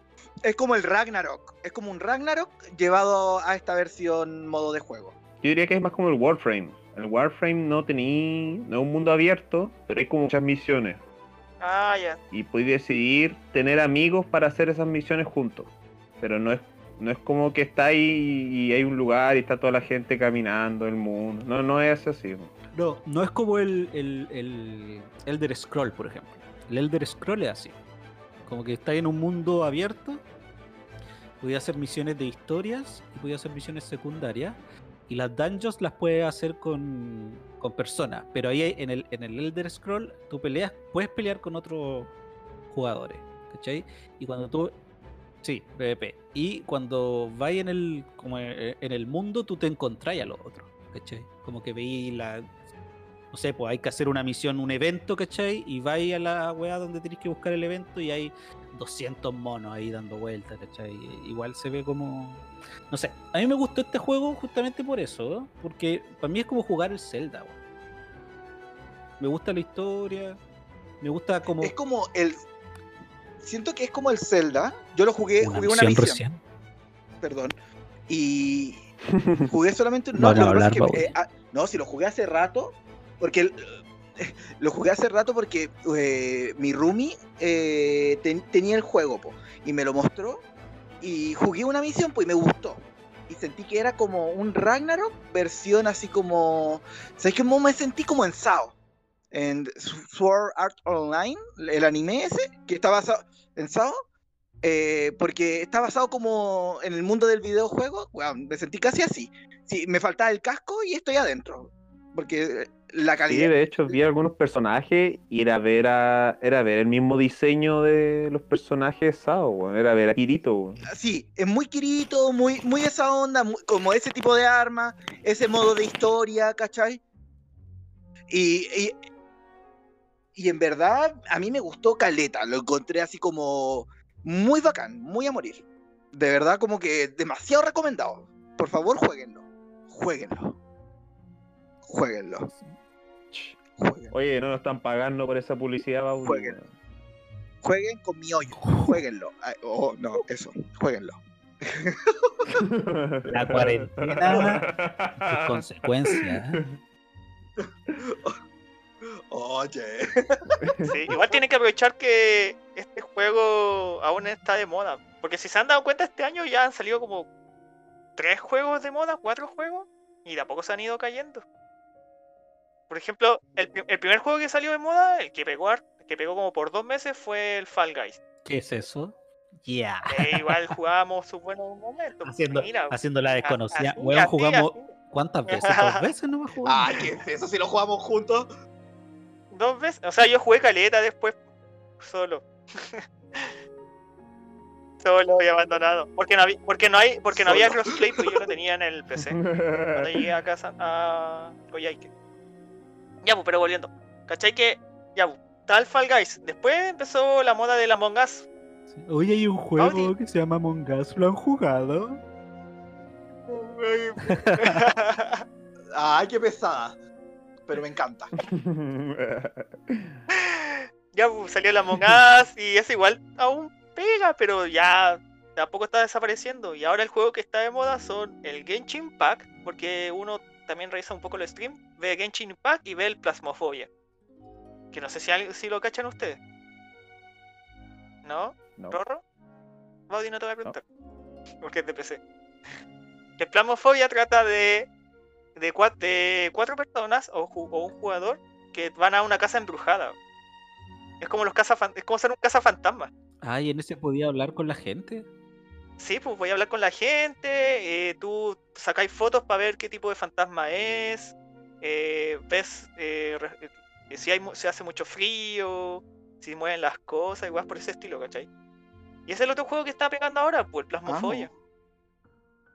Es como el Ragnarok. Es como un Ragnarok llevado a esta versión modo de juego. Yo diría que es más como el Warframe. El Warframe no tenía, no es un mundo abierto, pero hay como muchas misiones. Ah, ya. Y podéis decidir tener amigos para hacer esas misiones juntos. Pero no es, no es como que está ahí y hay un lugar y está toda la gente caminando el mundo. No, no es así. No, no es como el, el, el Elder Scroll, por ejemplo. El Elder Scroll es así. Como que está en un mundo abierto. Podía hacer misiones de historias y podía hacer misiones secundarias. Y las dungeons las puedes hacer con, con personas. Pero ahí en el, en el Elder Scroll tú peleas, puedes pelear con otros jugadores. ¿Cachai? Y cuando tú. Sí, PvP. Y cuando vas en el, como en el mundo, tú te encontrás a los otros. ¿Cachai? Como que veis la. No sé, pues hay que hacer una misión, un evento, ¿cachai? Y vais a la weá donde tenéis que buscar el evento y hay 200 monos ahí dando vueltas, ¿cachai? Igual se ve como. No sé, a mí me gustó este juego justamente por eso, ¿eh? porque para mí es como jugar el Zelda, weón. Me gusta la historia, me gusta como. Es como el. Siento que es como el Zelda. Yo lo jugué, una jugué una misión recién. perdón. Y [LAUGHS] jugué solamente No, no, no, hablar, es que, Paul. eh, ah, no, si lo jugué hace rato, porque [LAUGHS] lo jugué hace rato porque eh, mi roomie eh, ten- tenía el juego po, y me lo mostró y jugué una misión pues y me gustó y sentí que era como un Ragnarok versión así como ¿sabes qué me sentí como en SAO? En Sword Art Online, el anime ese que está basado en SAO eh, porque está basado como en el mundo del videojuego, weón, me sentí casi así. Sí, me faltaba el casco y estoy adentro. Porque la Sí, calidad. de hecho vi algunos personajes y era ver a, era ver el mismo diseño de los personajes de Sao, era ver a Kirito. weón. Sí, es muy quirito, muy, muy esa onda, muy- como ese tipo de arma, ese modo de historia, ¿cachai? Y, y, y en verdad, a mí me gustó Caleta, lo encontré así como muy bacán, muy a morir. De verdad, como que demasiado recomendado. Por favor, jueguenlo. Jueguenlo. Jueguenlo. Jueguenlo. Oye, no nos están pagando por esa publicidad, Bauli, Jueguen. Jueguen con mi hoyo. Jueguenlo. Ay, Oh, no, eso. Jueguenlo. [LAUGHS] La cuarentena [LAUGHS] es consecuencia. ¿eh? Oye. Sí, igual tienen que aprovechar que este juego aún está de moda. Porque si se han dado cuenta este año ya han salido como tres juegos de moda, cuatro juegos, y de a poco se han ido cayendo. Por ejemplo, el, pri- el primer juego que salió de moda, el que pegó, el que pegó como por dos meses, fue el Fall Guys. ¿Qué es eso? Ya. Que igual jugábamos sus buenos momentos. Haciendo, Mira, haciendo la desconocida. así, Weón, así, jugamos. así. ¿Cuántas [LAUGHS] veces? ¿Dos veces no me jugamos? Ay, ¿qué es eso? Si lo jugamos juntos. Dos veces. O sea, yo jugué caleta después solo. [LAUGHS] solo y abandonado. Porque no había, porque no hay, porque no había crossplay, pues yo lo tenía en el PC. [LAUGHS] Cuando llegué a casa a Coyhaique. Ya, pues, pero volviendo. ¿Cachai que? Ya, pues, tal Fall Guys. Después empezó la moda del Among Us. Hoy hay un juego Audi. que se llama Among Us. ¿Lo han jugado? [LAUGHS] Ay, qué pesada. Pero me encanta. [LAUGHS] ya, pues, salió el Among Us y es igual aún pega, pero ya tampoco está desapareciendo. Y ahora el juego que está de moda son el Genshin Impact, porque uno también revisa un poco el stream, ve Genshin Impact y ve el Plasmofobia. Que no sé si, alguien- si lo cachan ustedes. ¿No? No. ¿Rorro? Baudi no te voy a preguntar. Porque es de PC. [LAUGHS] El Plasmofobia trata de, de, cua- de cuatro personas o, un jugador que van a una casa embrujada. Es como los cazafan- es como ser un cazafantasma. Ah, y en ese podía hablar con la gente. Sí, pues voy a hablar con la gente, eh, tú sacáis fotos para ver qué tipo de fantasma es, eh, ves eh, si hay, si hace mucho frío, si mueven las cosas, igual por ese estilo, ¿cachai? Y ese es el otro juego que está pegando ahora, pues el Plasmofobia.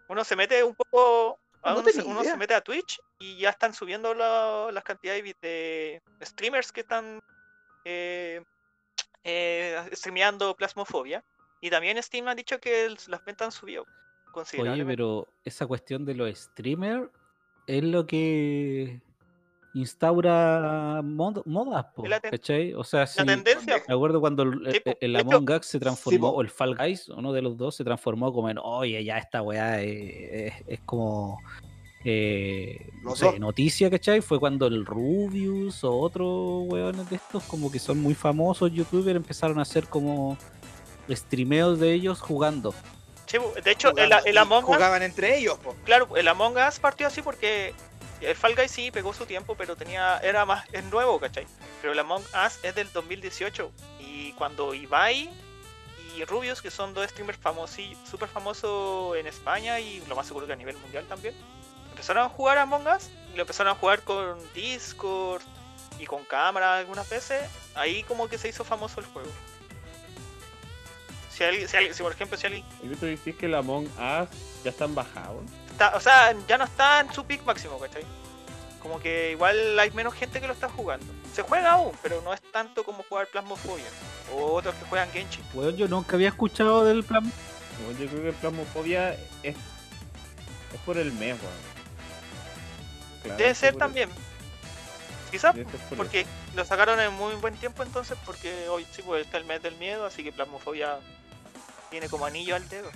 Uno se mete un poco, No uno, se, uno mete a Twitch y ya están subiendo la- las cantidades de, streamers que están eh, eh, streameando Plasmofobia. Y también Steam ha dicho que el- las ventas han subido Oye, considerablemente. pero esa cuestión de los streamers es lo que instaura mod- modas, po, ¿cachai? O sea, si, La tendencia, me acuerdo cuando el, Sí, el- Among Us se transformó, o el Fall Guys, uno de los dos se transformó como en, oye, ya esta weá es, es- es como eh, no sé, dos. noticia, ¿cachai? Fue cuando el Rubius o otros weones de estos, como que son muy famosos youtubers, empezaron a hacer como streameos de ellos jugando. sí, de hecho, el, Jugando- el Among Us, Jugaban entre ellos, po. claro, el Among Us partió así porque el Fall Guys sí pegó su tiempo, pero tenía era más es nuevo, ¿cachai? Pero el Among Us es del 2018 y cuando Ibai y Rubius, que son dos streamers famosos, súper famosos en España y lo más seguro que a nivel mundial también, empezaron a jugar Among Us y lo empezaron a jugar con Discord y con cámara algunas veces, ahí como que se hizo famoso el juego. Si, alguien, si, alguien- si por ejemplo si alguien El tú decís que el Among Us ya están bajados. está, o sea, ya no está en su pick máximo, ¿cachai? Como que igual hay menos gente que lo está jugando. Se juega aún, pero no es tanto como jugar Plasmofobia. O otros que juegan Genshin. Weón, yo nunca había escuchado del plan. No, yo creo que Plasmofobia es, es por el mes, weón. Claramente Debe ser también. Quizás por porque lo sacaron en muy buen tiempo entonces, porque hoy sí pues está el mes del miedo, así que Plasmofobia tiene como anillo al dedo.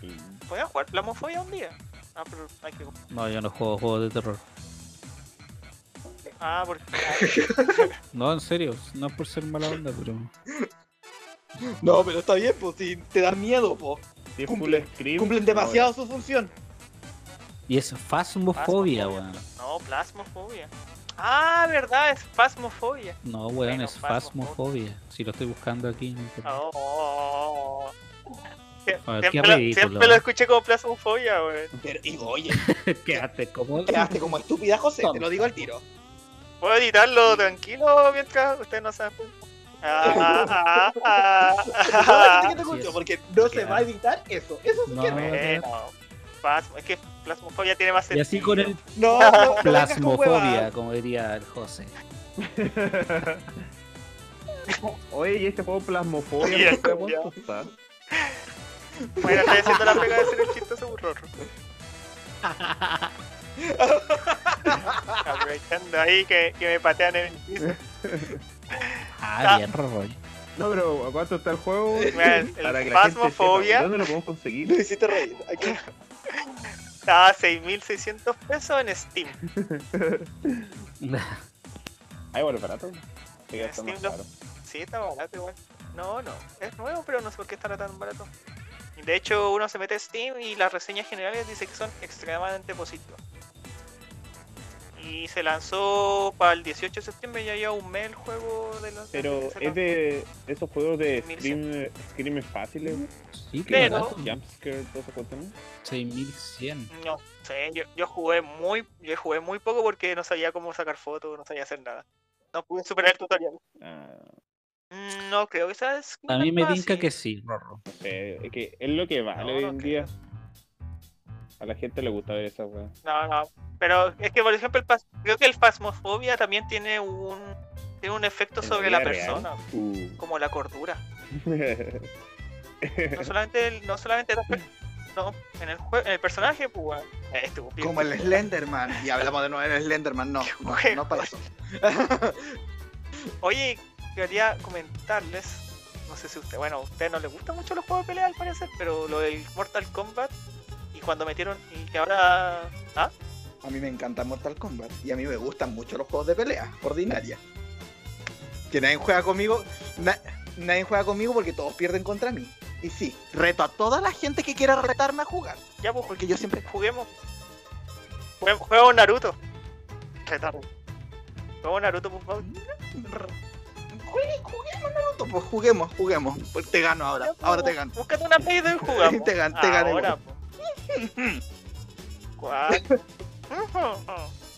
Y- Podrían jugar Plasmofobia un día. Ah, pero hay que... No, yo no juego juegos de terror. Ah, porque... [LAUGHS] No, en serio, no es por ser mala onda, pero. No, pero está bien, pues si te da miedo, po. Si Cumplen no, demasiado su función. Y es fasmofobia, weón. No, Plasmofobia. Ah, verdad, es Phasmophobia. No, weón, Bueno, es phasmophobia. fasmofobia. Si lo estoy buscando aquí en internet. Oh, oh, oh. Sie- ver, Siempre, lo, ridículo. siempre lo escuché como Plasmofobia, weón. Pero, y oye, Quédate como. quedaste como estúpida, José, te lo digo al tiro. ¿Puedo editarlo tranquilo mientras usted no sabe? Ah, ah, ah, No, ah, porque no se va a editar eso. Eso sí No, que no. Bueno, es que Plasmofobia tiene más Y así sentido. con el No, no, plasmofobia, como diría el José. [LAUGHS] Oye, y este juego Plasmofobia, Mira, no. Bueno, estoy haciendo la pega de ser el chistoso burrorro. Aprovechando ahí que, que me patean en el piso. Ah, Ah. bien, Rorro. No, pero ¿a cuánto está el juego? Mira, el- Para que la gente sepa, ¿Dónde lo podemos conseguir? Lo hiciste reír. Aquí. Está a 6.600 pesos en Steam. [LAUGHS] Ay, bueno, barato. Sí, está Steam lo-. Sí, está barato igual. No, no, es nuevo, pero no sé por qué estará tan barato. De hecho, uno se mete a Steam y las reseñas generales dicen que son extremadamente positivas. Y se lanzó para el 18 de septiembre, ya lleva un mes el juego de los. Pero es de esos juegos de 1100. scream, scream fáciles, Sí, barato. jumpscare, todo eso cuestión. 6100. No sé, yo, yo jugué muy yo jugué muy poco porque no sabía cómo sacar fotos, no sabía hacer nada. No pude superar el tutorial. Ah, Mm, No creo que sea A mí me tinca que sí, Rorro. no sé, es que es lo que vale No, hoy no en creo. A la gente le gusta ver esa weá. No, no. Pero es que, por ejemplo, el pas- creo que el Phasmophobia también tiene un, tiene un efecto ¿En sobre la persona, Uh. como la cordura. [LAUGHS] No solamente, el- no solamente la per- no, en el jue- en el personaje, pues. Eh, estúpido. Como el Slenderman. Y hablamos de nuevo del Slenderman. No, [LAUGHS] no, no para [LAUGHS] eso. Oye, quería comentarles no sé si usted, bueno, a usted no le gustan mucho los juegos de pelea al parecer, pero lo del Mortal Kombat y cuando metieron y que ahora, ¿ah? A mí me encanta Mortal Kombat y a mí me gustan mucho los juegos de pelea, ordinaria. Que nadie juega conmigo, na- nadie juega conmigo porque todos pierden contra mí. Y sí, reto a toda la gente que quiera retarme a jugar. Ya pues, Porque yo siempre juguemos. Juguemos Naruto. Retardo. Juguemos Naruto, pues, Pau. Juegue- juguemos Naruto, pues juguemos, juguemos. Pues te gano ahora, pues, ahora te gano. Búscate una play y jugamos. [LAUGHS] Te gan- te gané, Ahora. ¿Cuál?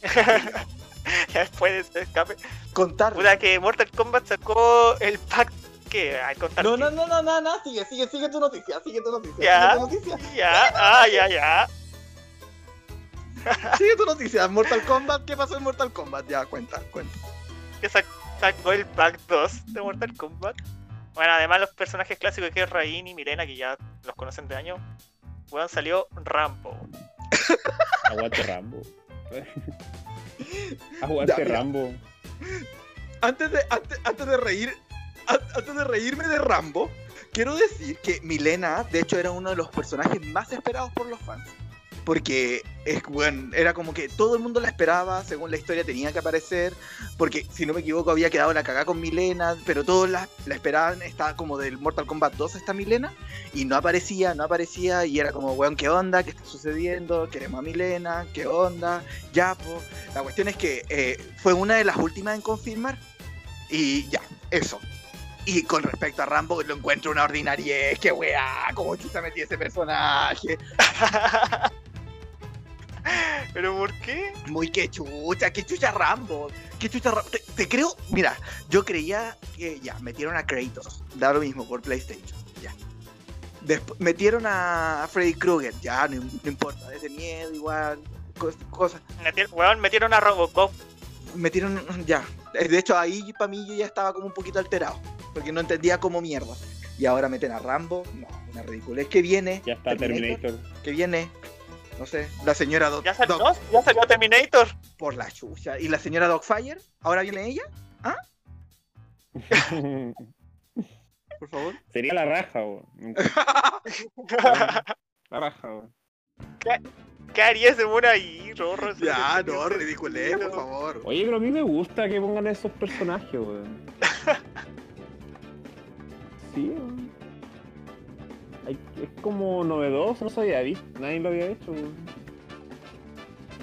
[LAUGHS] después de escape. Contar. Puta que Mortal Kombat sacó el pack que contar. No, no, no, no, no, no, sigue, sigue, sigue tu noticia, sigue tu noticia, Ya. sigue tu noticia, Ya, ah, ya, ya. [LAUGHS] sigue tu noticia. Mortal Kombat, ¿qué pasó en Mortal Kombat? Ya, cuenta, cuenta. Que sac- sacó el pack 2 de Mortal Kombat. Bueno, además los personajes clásicos que es Rain y Milena, que ya los conocen de años. Weón, salió Rambo. Aguante Rambo. [LAUGHS] Aguante Ya. Rambo. Antes de, antes, antes de reír, an- antes de reírme de Rambo, quiero decir que Milena, de hecho, era uno de los personajes más esperados por los fans. Porque es bueno, era como que todo el mundo la esperaba, según la historia tenía que aparecer, porque si no me equivoco había quedado la cagada con Milena, pero todos la, la esperaban, estaba como del Mortal Kombat 2 esta Milena, y no aparecía, no aparecía, y era como, weón, ¿qué onda? ¿Qué está sucediendo? Queremos a Milena, ¿qué onda? Ya, po. La cuestión es que eh, fue una de las últimas en confirmar, y ya, eso. Y con respecto a Rambo, lo encuentro una ordinariez, que weá, cómo chuta metí ese personaje. [LAUGHS] [LAUGHS] ¿Pero por qué? Muy que chucha, que chucha Rambo. Que chucha Rambo. Te, te creo, mira, yo creía que ya, metieron a Kratos. Da lo mismo por PlayStation. Ya. Después metieron a Freddy Krueger. Ya, no, no importa, es de miedo igual. cos- Cosas. Meti- Weón, metieron a Robocop. Metieron, ya. Eh, De hecho, ahí para mí yo ya estaba como un poquito alterado. Porque no entendía cómo mierda. Y ahora meten a Rambo. No, una ridiculez. que viene? Ya está Terminator. que viene? No sé, la señora Doc, Ya salió, Doc- ya salió Terminator. por la chucha. ¿Y la señora Dogfire? ¿Ahora viene ella? [LAUGHS] Por favor. Sería la raja, weón. [LAUGHS] La raja, weón. ¿Qué haría ese mono ahí, Rorro? [LAUGHS] ya, no, ridiculez, por favor. Oye, pero a mí me gusta que pongan esos personajes, weón. Sí, weón. Es como novedoso, no se había visto, nadie lo había hecho.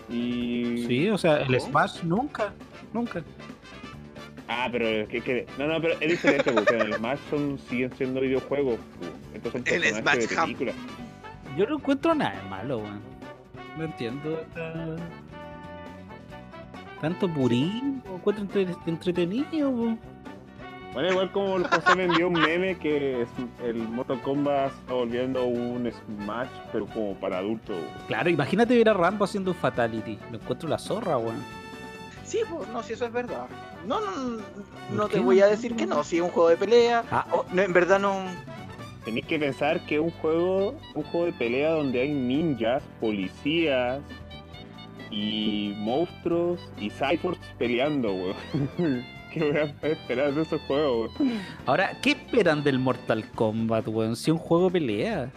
Y. Sí, o sea, el. Smash nunca, nunca. Ah, pero es que, que- No, no, pero es diferente, porque en el Smash son, siguen siendo videojuegos. Estos son El de Smash Ham. película. Yo no encuentro nada de malo, weón. No entiendo esta- tanto purín, lo encuentro entre- entretenido, weón. Bueno, igual como el José me envió un meme que es- el Mortal Kombat se está volviendo un Smash, pero como para adultos. Claro, imagínate ver a Rambo haciendo un fatality. Lo encuentro la zorra, weón. Sí, pues, no, si eso es verdad. No, no, no, no ¿Por te qué? voy a decir que no, si es un juego de pelea. Ah, Oh, no, en verdad no. Tenéis que pensar que es un juego, un juego de pelea donde hay ninjas, policías y monstruos y cyborgs peleando, weón. [LAUGHS] [LAUGHS] ¿Qué voy a esperar de esos juegos, weón? Ahora, ¿qué esperan del Mortal Kombat, weón? Si es un juego pelea.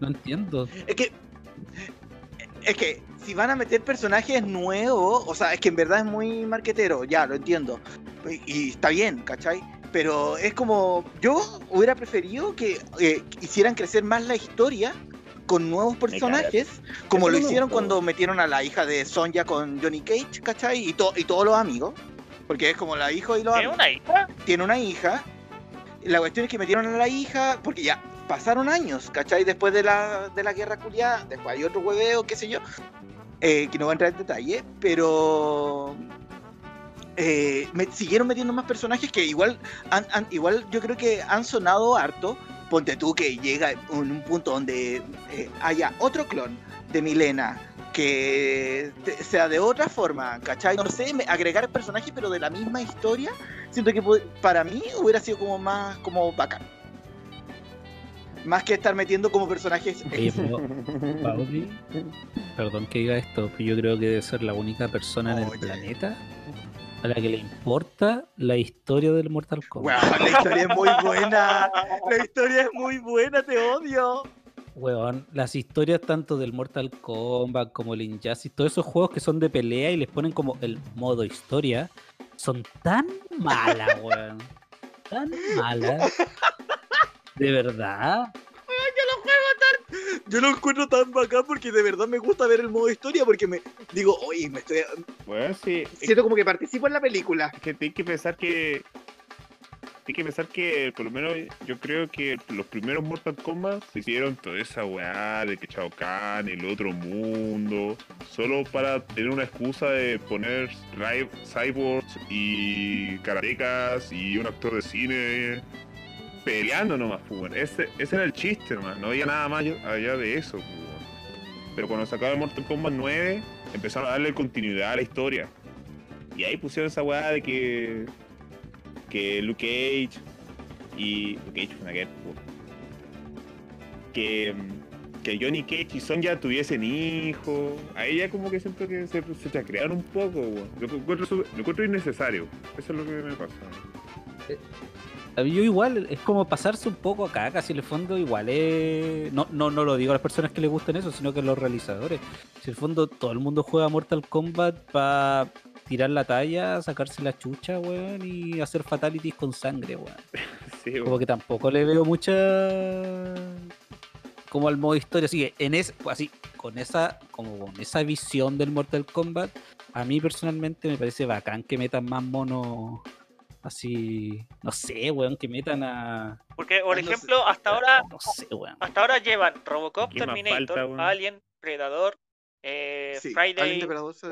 No entiendo. Es que. Es que si van a meter personajes nuevos, o sea, es que en verdad es muy marquetero, ya, lo entiendo. Y, y está bien, ¿cachai? Pero es como. Yo hubiera preferido que eh, hicieran crecer más la historia con nuevos personajes, como Eso lo hicieron cuando metieron a la hija de Sonja con Johnny Cage, ¿cachai? Y, to- y todos los amigos. Porque es como la hija y los ¿Tiene una hija? tiene una hija. La cuestión es que metieron a la hija, porque ya pasaron años, ¿cachai? Después de la, de la guerra culiada, después hay otro hueveo, qué sé yo, eh, que no voy a entrar en detalle, pero eh, me, siguieron metiendo más personajes que igual, han- han- igual yo creo que han sonado harto. Ponte tú que llega en un punto donde eh, haya otro clon de Milena que te- sea de otra forma, ¿cachai? No sé, agregar personajes pero de la misma historia, siento que para mí hubiera sido como más como bacán. Más que estar metiendo como personajes. Oye, [LAUGHS] pero, perdón que diga esto, pero yo creo que debe ser la única persona en el Oye. planeta a la que le importa la historia del Mortal Kombat. Weón, la historia es muy buena. La historia es muy buena, te odio. Weón, las historias tanto del Mortal Kombat como el Injustice, todos esos juegos que son de pelea y les ponen como el modo historia, son tan malas, [LAUGHS] weón. Tan malas. De verdad. Yo lo encuentro tan bacán porque de verdad me gusta ver el modo historia porque me digo, oye, me estoy Bueno, sí. Siento como que participo en la película. que tienes que pensar que. Tienes que pensar que, por lo menos, yo creo que los primeros Mortal Kombat se hicieron toda esa weá de que Shao Kahn, el otro mundo, solo para tener una excusa de poner cyborgs y karatecas y un actor de cine peleando nomás, pues, ese, ese era el chiste nomás, no había nada más allá de eso. pues. Pero cuando sacaron Mortal Kombat 9, empezaron a darle continuidad a la historia. Y ahí pusieron esa weá de que. Que Luke Cage y. Luke Cage fue una guerra. Que. mm, que Johnny Cage y Sonja tuviesen hijos. Ahí ya como que siento que se, se chacrearon un poco. Lo encuentro, lo encuentro innecesario. Eso es lo que me pasa. Mí Yo igual, es como pasarse un poco acá, casi en el fondo igual es... No, no, no lo digo a las personas que les gusten eso, sino que a los realizadores. Si en el fondo todo el mundo juega Mortal Kombat para tirar la talla, sacarse la chucha, weón, y hacer fatalities con sangre, weón. [LAUGHS] Sí, Como que tampoco le veo mucha... Como al modo historia, así que en es, así, con esa, como con esa visión del Mortal Kombat, a mí personalmente me parece bacán que metan más monos así, no sé, weón, que metan a, Porque, por ejemplo, hasta ahora, no sé, weón. hasta ahora llevan Robocop, ¿Qué más Terminator, falta? Alien, Predador, eh, Sí, Friday.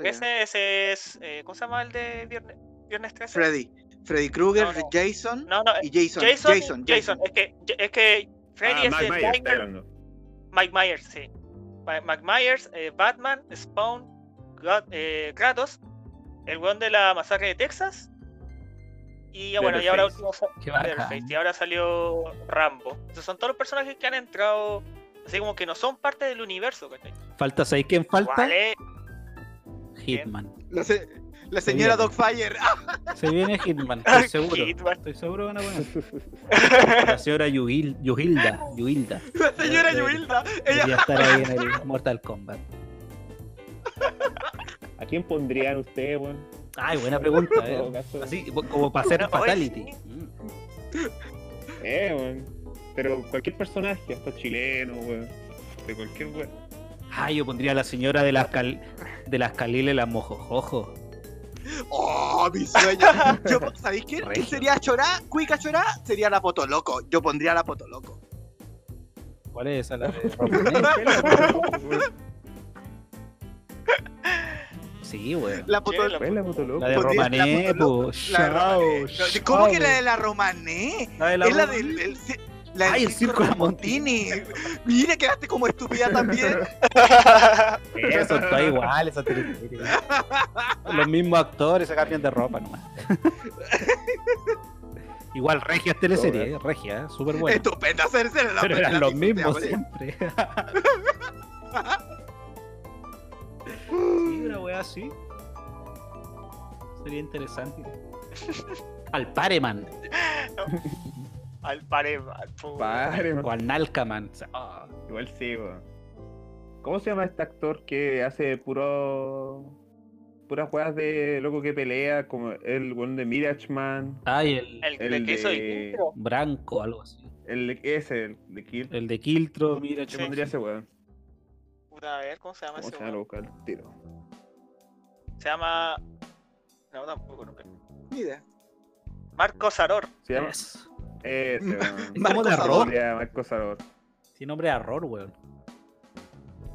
Ese, ese es. eh, ¿Cómo se llama el de Viernes, viernes 13? Freddy. Freddy Krueger, No, no. Jason No, no, y Jason. Jason, Jason, Jason, Es que, es que Freddy Ah, es Mike el Myers. Mike Myers, sí. Mike Myers, eh, Batman, Spawn, eh, Kratos, el weón de la masacre de Texas. Y ya bueno, y ahora último y ahora salió Rambo. Esos son todos los personajes que han entrado, así como que no son parte del universo, ¿cachai? Falta, ¿sabéis quién falta? Vale, Hitman. La, se- la señora viene. Dogfire. ¡Ah! [LAUGHS] Se viene Hitman, estoy seguro. Hitman. Estoy seguro que van a poner. [LAUGHS] La señora Yuhil- Yuhilda, Yuhilda. La señora Yuilda. Debería Ella. estar ahí en el Mortal Kombat. ¿A quién pondrían ustedes, weón? Ay, buena pregunta, eh. Así, como para hacer [LAUGHS] Fatality. Mm. Eh, weón. Pero cualquier personaje, hasta chileno, weón. De cualquier weón. Ah, yo pondría a la señora de las cal... de las Caliles, las mojojojo. ¡Oh, mi sueño! [LAUGHS] Yo, ¿Sabéis quién? ¿Quién sería Chorá? Cuica Chorá sería la Potoloco. Yo pondría la Potoloco. ¿Cuál es esa? La de [LAUGHS] Romané? Sí, weón. La. Potoloco. ¿Cuál es la moto loco? La de Romané, la pues. La. No, ¿Cómo que la de la Romané? La de la es la del. el la Ay, el circo de Montini. [LAUGHS] Mire, quedaste como estúpida también. [LAUGHS] Eso está igual, esa teleserie. Los mismos actores se cambian de ropa nomás. [LAUGHS] igual, regia es teleserie, eh, regia, súper buena. Estupenda hacerse la Pero eran los mismos siempre. sí, una wea así. Sería interesante. Al Pareman Al Pareman. Padre, o al Nalcaman. O sea, ah, Igual sí, weón. ¿Cómo se llama este actor que hace puro. puras juegas de loco que pelea? Como el weón de Mirage Man. Ay, el, El, El el que hizo de- el intro. Branco, algo así. El de- ese, el de Kill. El de Kiltro, mira, ¿Qué pondría ese weón? Puta, a ver, ¿cómo se llama ¿Cómo ese se llama? Lo weón? buscar tiro. Se llama. No, tampoco, nunca. Ni idea. Marco Saror. ¿Se llama? Yes. Ese, weón. [LAUGHS] Marco de? Pondría Marco. Tiene nombre de error, weón.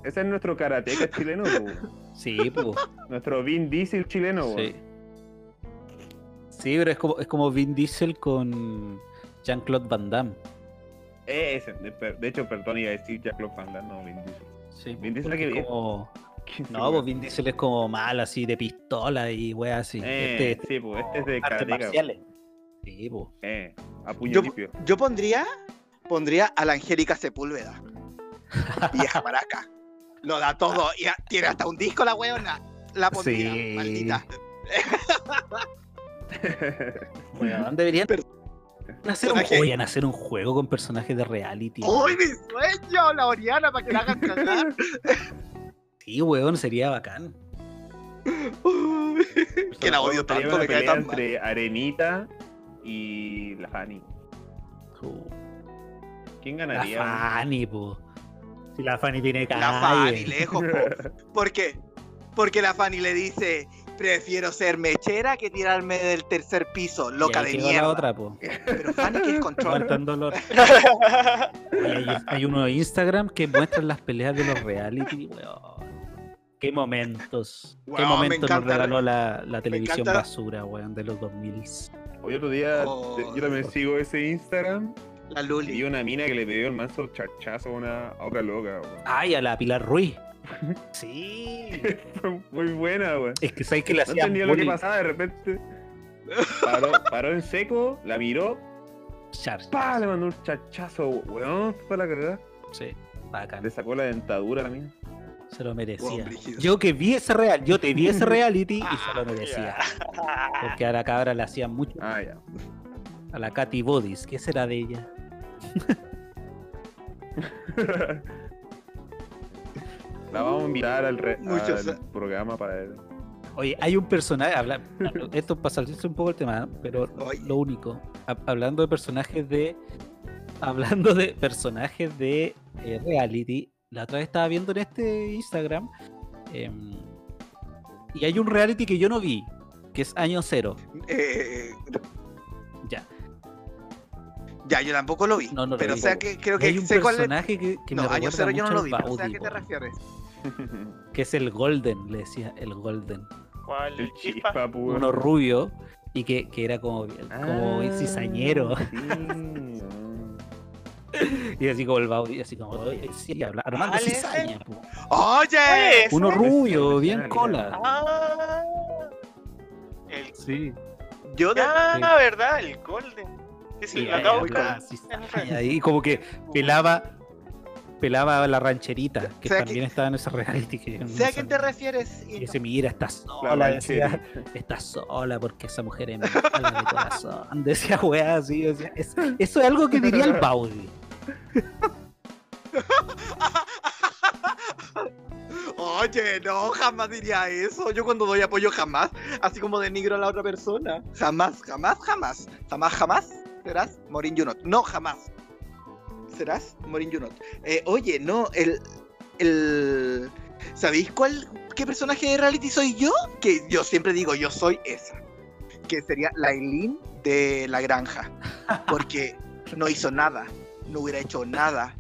Ese es nuestro karateca chileno, [LAUGHS] weón. Sí, pues. Nuestro Vin Diesel chileno, weón. Sí. Sí, pero es como, es como Vin Diesel con Jean-Claude Van Damme. Ese, de, hecho, perdón, iba a decir Jack Claude Van Damme, no Vin Diesel. Sí, Vin Diesel que es como... ¿Quién se [LAUGHS] No, pues Vin Diesel es como mal, así, de pistola y wea así. Eh, este, sí, pues este es de karateca. Sí. Eh, a puño Yo, limpio. yo pondría. Pondría a la Angélica Sepúlveda. [LAUGHS] Vieja maraca. Lo da todo. Y a- tiene hasta un disco la weona. La pondría, Sí. maldita. [LAUGHS] Weón, deberían hacer un, personaje. podrían hacer un juego con personajes de reality. ¡Uy, mi sueño! La Oriana para que la hagan cagar. Sí, weón, sería bacán. Que la odio tanto, me cae tan entre Arenita y la Fanny. Uh, ¿Quién La ganaría? Fanny, po. Si la Fanny tiene La calle. Fanny [LAUGHS] lejos, po. ¿Por qué? Porque la Fanny le dice, prefiero ser mechera que tirarme del tercer piso, Y loca ahí de mierda. la otra, po. Pero Fanny que es [LAUGHS] control. Dolor. [LAUGHS] Hay, hay uno de Instagram que muestran las peleas de los reality, weón. Qué momentos. Qué Weón, me momentos nos regaló la, la televisión basura, weón, de los 2000. Hoy otro día, Oh. yo también sigo ese Instagram La y vi Luli. una mina que le pidió el manso charchazo a una otra loca, weón. Ay, a la Pilar Ruiz. [LAUGHS] Sí. Fue muy buena, weón. Es que sabes que le No entendía lo que pasaba, de repente [LAUGHS] paró, paró en seco, la miró, Char- pa, le mandó un chachazo, weón, fue la carrera. Sí, bacán. Le sacó la dentadura a la mina. Se lo merecía. Yo que vi ese real, yo te vi ese reality y se lo [LAUGHS] merecía. Porque a la cabra le hacían mucho. Ah, ya. A la Katy Bodis, ¿qué será de ella? La vamos a invitar al, re- Mucho, al o sea- programa para ver. Oye, hay un personaje, habla, esto para salirse un poco el tema, ¿no? pero Oye. lo único, ha- hablando de personajes de, hablando de personajes de eh, reality, la otra vez estaba viendo en este Instagram em, y hay un reality que yo no vi, que es Año Cero, Eh, ya. ya, yo tampoco lo vi. No, no lo pero vi. o sea que creo que hay un sé cuál es. personaje que, que No, me año cero yo no lo vi. a qué te refieres. [LAUGHS] que es el Golden, le decía, el Golden, ¿Cuál? El Chispa. puro. uno rubio y que, que era como, como Ah, cizañero. sí. [LAUGHS] [LAUGHS] Y así como el Baudi, así como, "Oye, sí, habla- Armando ¿Cuál es Cizaña, po". ¡Oye! Pues, Uno ¿ese? rubio, bien cola. Ah. El... Sí. Yo de... Ah, Sí. verdad, el Golden. Sí, lo acabo de Y como que pelaba, pelaba la rancherita, que O sea que- también estaba en ese reality. Que sé a quién te refieres. Y ese mira, está La sola, decía, está sola porque esa mujer es mala de corazón. [LAUGHS] Decía weá así, decía, "Es- eso es algo que diría el Baudi. Oye, no, jamás diría eso. Yo cuando doy apoyo jamás, así como denigro a la otra persona. Jamás, jamás, jamás. Jamás, jamás. ¿Serás? Morin Junot. No, jamás. ¿Serás? Morin Junot. Eh, oye, no, el. El. ¿Sabéis cuál? ¿Qué personaje de reality soy yo? Que yo siempre digo, yo soy esa. Que sería la Eileen de la granja. Porque no hizo nada. No hubiera hecho nada.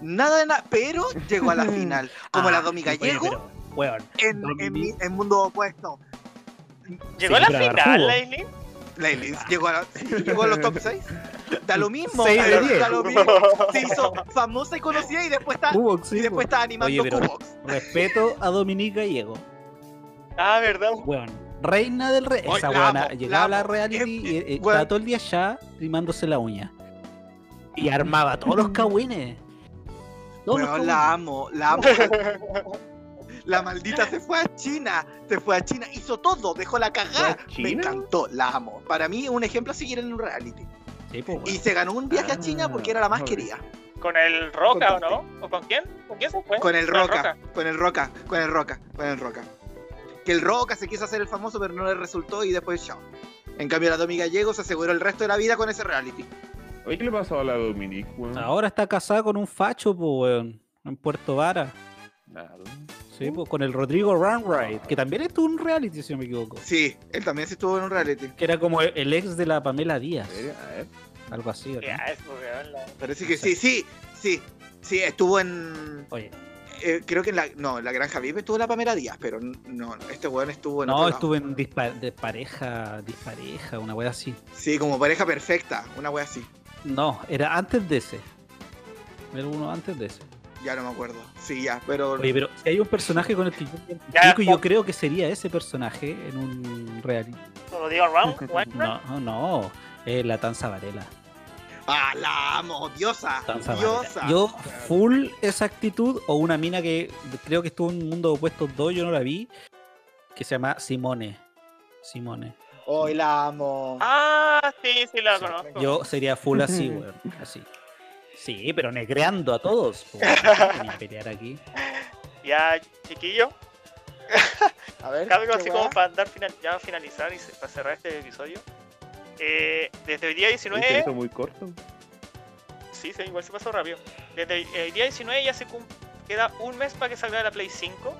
Nada de nada. Pero llegó a la [LAUGHS] final. Como la Ah, Domi oye, Gallego pero, weón, en, en, mi- en mundo opuesto. ¿Llegó Sí, a la final, jugo. Aileen? La Eileen llegó a, la- llegó a los top 6. Da lo mismo. Seis de da- diez. da lo mismo. Se hizo famosa y conocida y después está, Cubox, sí, y después está animando Oye, pero- Cubox. Respeto a Dominique Gallego. Ah, ¿verdad? Weón, reina del rey. Esa amo, llegaba a la reality y eh, weón. estaba todo el día ya limándose la uña. Y armaba todos los cagüines. Cagüines. la amo, la amo. [LAUGHS] La maldita se fue a China, se fue a China, hizo todo, dejó la cagada. ¿Fue a Me encantó, la amo. Para mí, un ejemplo a seguir en un reality. Sí, weón. Y se ganó un viaje a China porque era la más Ah, querida. ¿Con el Roca o no? ¿O con quién? ¿Con quién se fue? Con el Roca, con el Roca, con el Roca, con el Roca. Que el Roca se quiso hacer el famoso, pero no le resultó y después chao. En cambio, la Domi Gallego se aseguró el resto de la vida con ese reality. Oye, ¿qué le pasó a la Dominique, weón? Ahora está casada con un facho, po, weón. En Puerto Vara. Nada. Sí, po, con el Rodrigo Runright, que también estuvo en un reality, si no me equivoco. Sí, él también se estuvo en un reality. Que era como el ex de la Pamela Díaz. A ver. Algo así, ¿o no? Ya, eso, weón, la- Parece que sí, sí, sí. Sí, estuvo en. Oye, eh, creo que en la. No, en la Granja Vive estuvo la Pamela Díaz, pero no, este weón estuvo en. no, otro lado. estuve en dispa- de pareja, dispareja, una wea así. Sí, como pareja perfecta, una wea así. No, era antes de ese. Era uno antes de ese. Ya no me acuerdo. Sí, ya, pero. Oye, pero si hay un personaje con el que yo, Ya, yo creo que sería ese personaje en un reality. ¿Lo digo round? [LAUGHS] No, no, es la Tanza Varela. ¡Ah, la amo! ¡Diosa! Tanza ¡Diosa! Varela. Yo, full esa actitud, o una mina que creo que estuvo en Mundo Opuestos 2, yo no la vi, que se llama Simone. Simone. Hoy la amo. Ah, sí, sí la conozco. Yo sería full así, weón. Así. Sí, pero negreando a todos. [LAUGHS] pelear aquí. Ya, chiquillo, [LAUGHS] A ver. algo ¿qué así como para andar final, ya finalizar y se- para cerrar este episodio. Eh, desde el día Se 19, hizo muy corto. sí, sí, igual se pasó rápido. Desde el, el día 19 ya se cum- queda un mes para que salga la Play 5.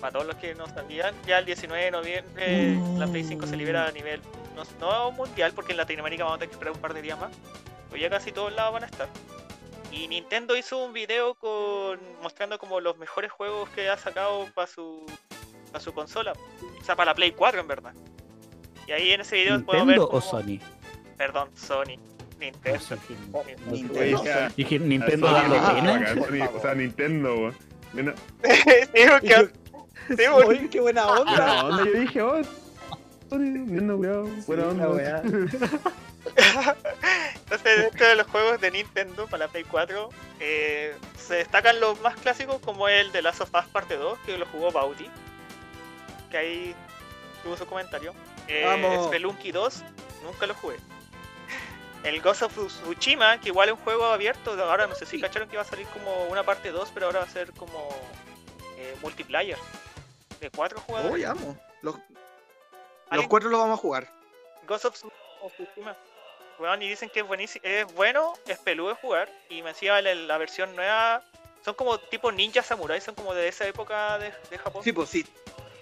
Para todos los que no sabían, ya el 19 de noviembre la Play 5 se libera a nivel no, no mundial, porque en Latinoamérica vamos a tener que esperar un par de días más. Pero ya casi todos lados van a estar. Y Nintendo hizo un video con mostrando como los mejores juegos que ha sacado para su para su consola. O sea, para la Play 4 en verdad. Y ahí en ese video podemos ver ¿Nintendo o cómo- Sony? Perdón, Sony. Nintendo. Nintendo. Oye, ya. Dije, ¿Nintendo Ah, dando ah, pena? O sea, Nintendo, weón. Sí, sí, [LAUGHS] Oye, qué buena onda. buena onda, yo dije, oh, Sony, Nintendo, cuidado, buena la onda. weá. Entonces, [LAUGHS] dentro de los juegos de Nintendo para la Play 4, eh, se destacan los más clásicos como el de Last of Us Parte 2, que lo jugó Bauti, que ahí tuvo su comentario. Eh, Vamos. Spelunky 2, nunca lo jugué. El Ghost of Tsushima, que igual es un juego abierto, ahora no sé si cacharon que va a salir como una parte 2, pero ahora va a ser como eh, multiplayer, de cuatro jugadores. Uy, amo. Los, los ¿Alguien- cuatro los vamos a jugar. Ghost of Tsushima. Weón, y dicen que es buenísimo, es bueno, es peludo de jugar. Y me decía la, la versión nueva. Son como tipo ninja samurai, son como de esa época de, de Japón. Sí, pues sí.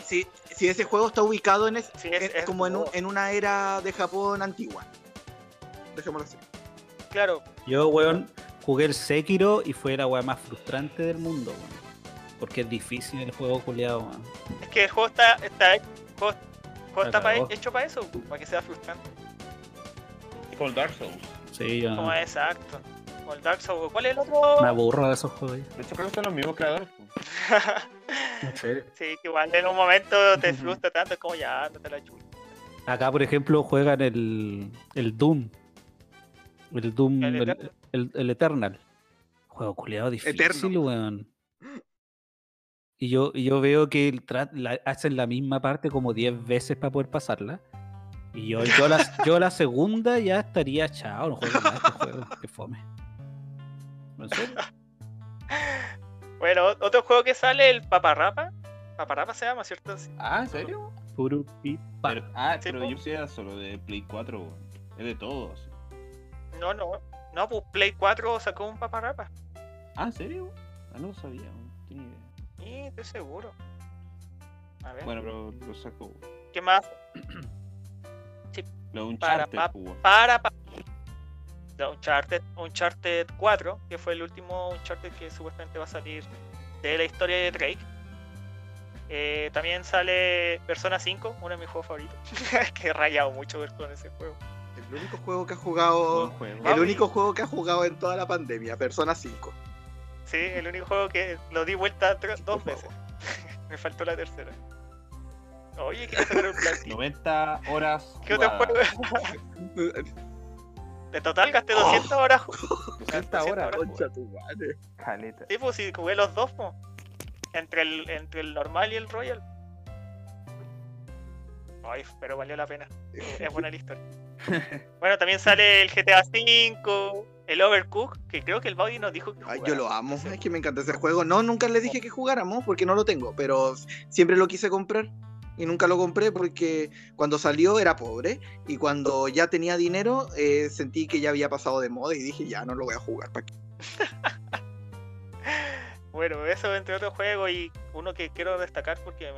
Sí, sí, ese juego está ubicado en, es- Sí, es- en- es como en, un- como- en una era de Japón antigua. Dejémoslo así. Claro, Yo, weón, jugué el Sekiro y fue la weá más frustrante del mundo, weón. Porque es difícil el juego culiado, es que el juego está, está, el juego, el juego está pa- hecho para eso, para que sea frustrante. Como el Dark Souls. Sí, yo Como exacto. Como el Dark Souls. ¿Cuál es el otro? me aburro de esos juegos. De hecho, creo que son los mismos creadores. [LAUGHS] sí, que igual en un momento te frustra tanto, es como ya, no te la chulo. Acá, por ejemplo, juegan el, el Doom. El Doom, El el, Eternal. el- el Eternal. Juego culiado difícil, Eterno. weón. Y yo, y yo veo que el tra- la- hacen la misma parte como 10 veces para poder pasarla. Y yo, yo, la, [LAUGHS] yo la segunda ya estaría chao, no juego más este juego, [LAUGHS] que fome. ¿En serio? Bueno, otro juego que sale, el Paparrapa. Paparrapa se llama, ¿cierto? Sí. Ah, ¿en serio? Puro pipa. Pero, ah, Sí, pero po. yo sí era solo de Play 4, weón. Es de todos. No, no. No, pues Play 4 sacó un Paparrapa. Ah, ¿en serio? Ah, no lo sabía, weón. Tenía idea. Sí, estoy seguro. A ver, Bueno, pero lo sacó. weón. ¿qué más? [CLEARS THROAT] Lo de Para, Uncharted, pa-. Para, pa- No, Uncharted, Uncharted 4, que fue el último Uncharted que supuestamente va a salir de la historia de Drake. Eh, también sale Persona 5, uno de mis juegos favoritos. [LAUGHS] que he rayado mucho ver con ese juego. El único juego que ha jugado. El único juego que ha jugado en toda la pandemia, Persona 5. Sí, el único juego que lo di vuelta dos veces. [LAUGHS] Me faltó la tercera. Oye, quiero sacar un platino. 90 horas. ¿Qué otro juego? De total gasté 200 horas. ju- 200 horas. horas. Concha tu madre. Caleta. Sí, pues sí, jugué los dos, po. Entre el, entre el normal y el royal. Ay, pero valió la pena. Es buena la historia. [LAUGHS] Bueno, también sale el GTA V, el Overcook, que creo que el Body nos dijo que Ay, jugara. yo lo amo, Sí. es que me encanta ese juego. No, nunca les dije que jugáramos porque no lo tengo, pero siempre lo quise comprar y nunca lo compré porque cuando salió era pobre y cuando ya tenía dinero eh, sentí que ya había pasado de moda y dije ya no lo voy a jugar. ¿pa' qué? [LAUGHS] Bueno, eso entre otros juegos y uno que quiero destacar porque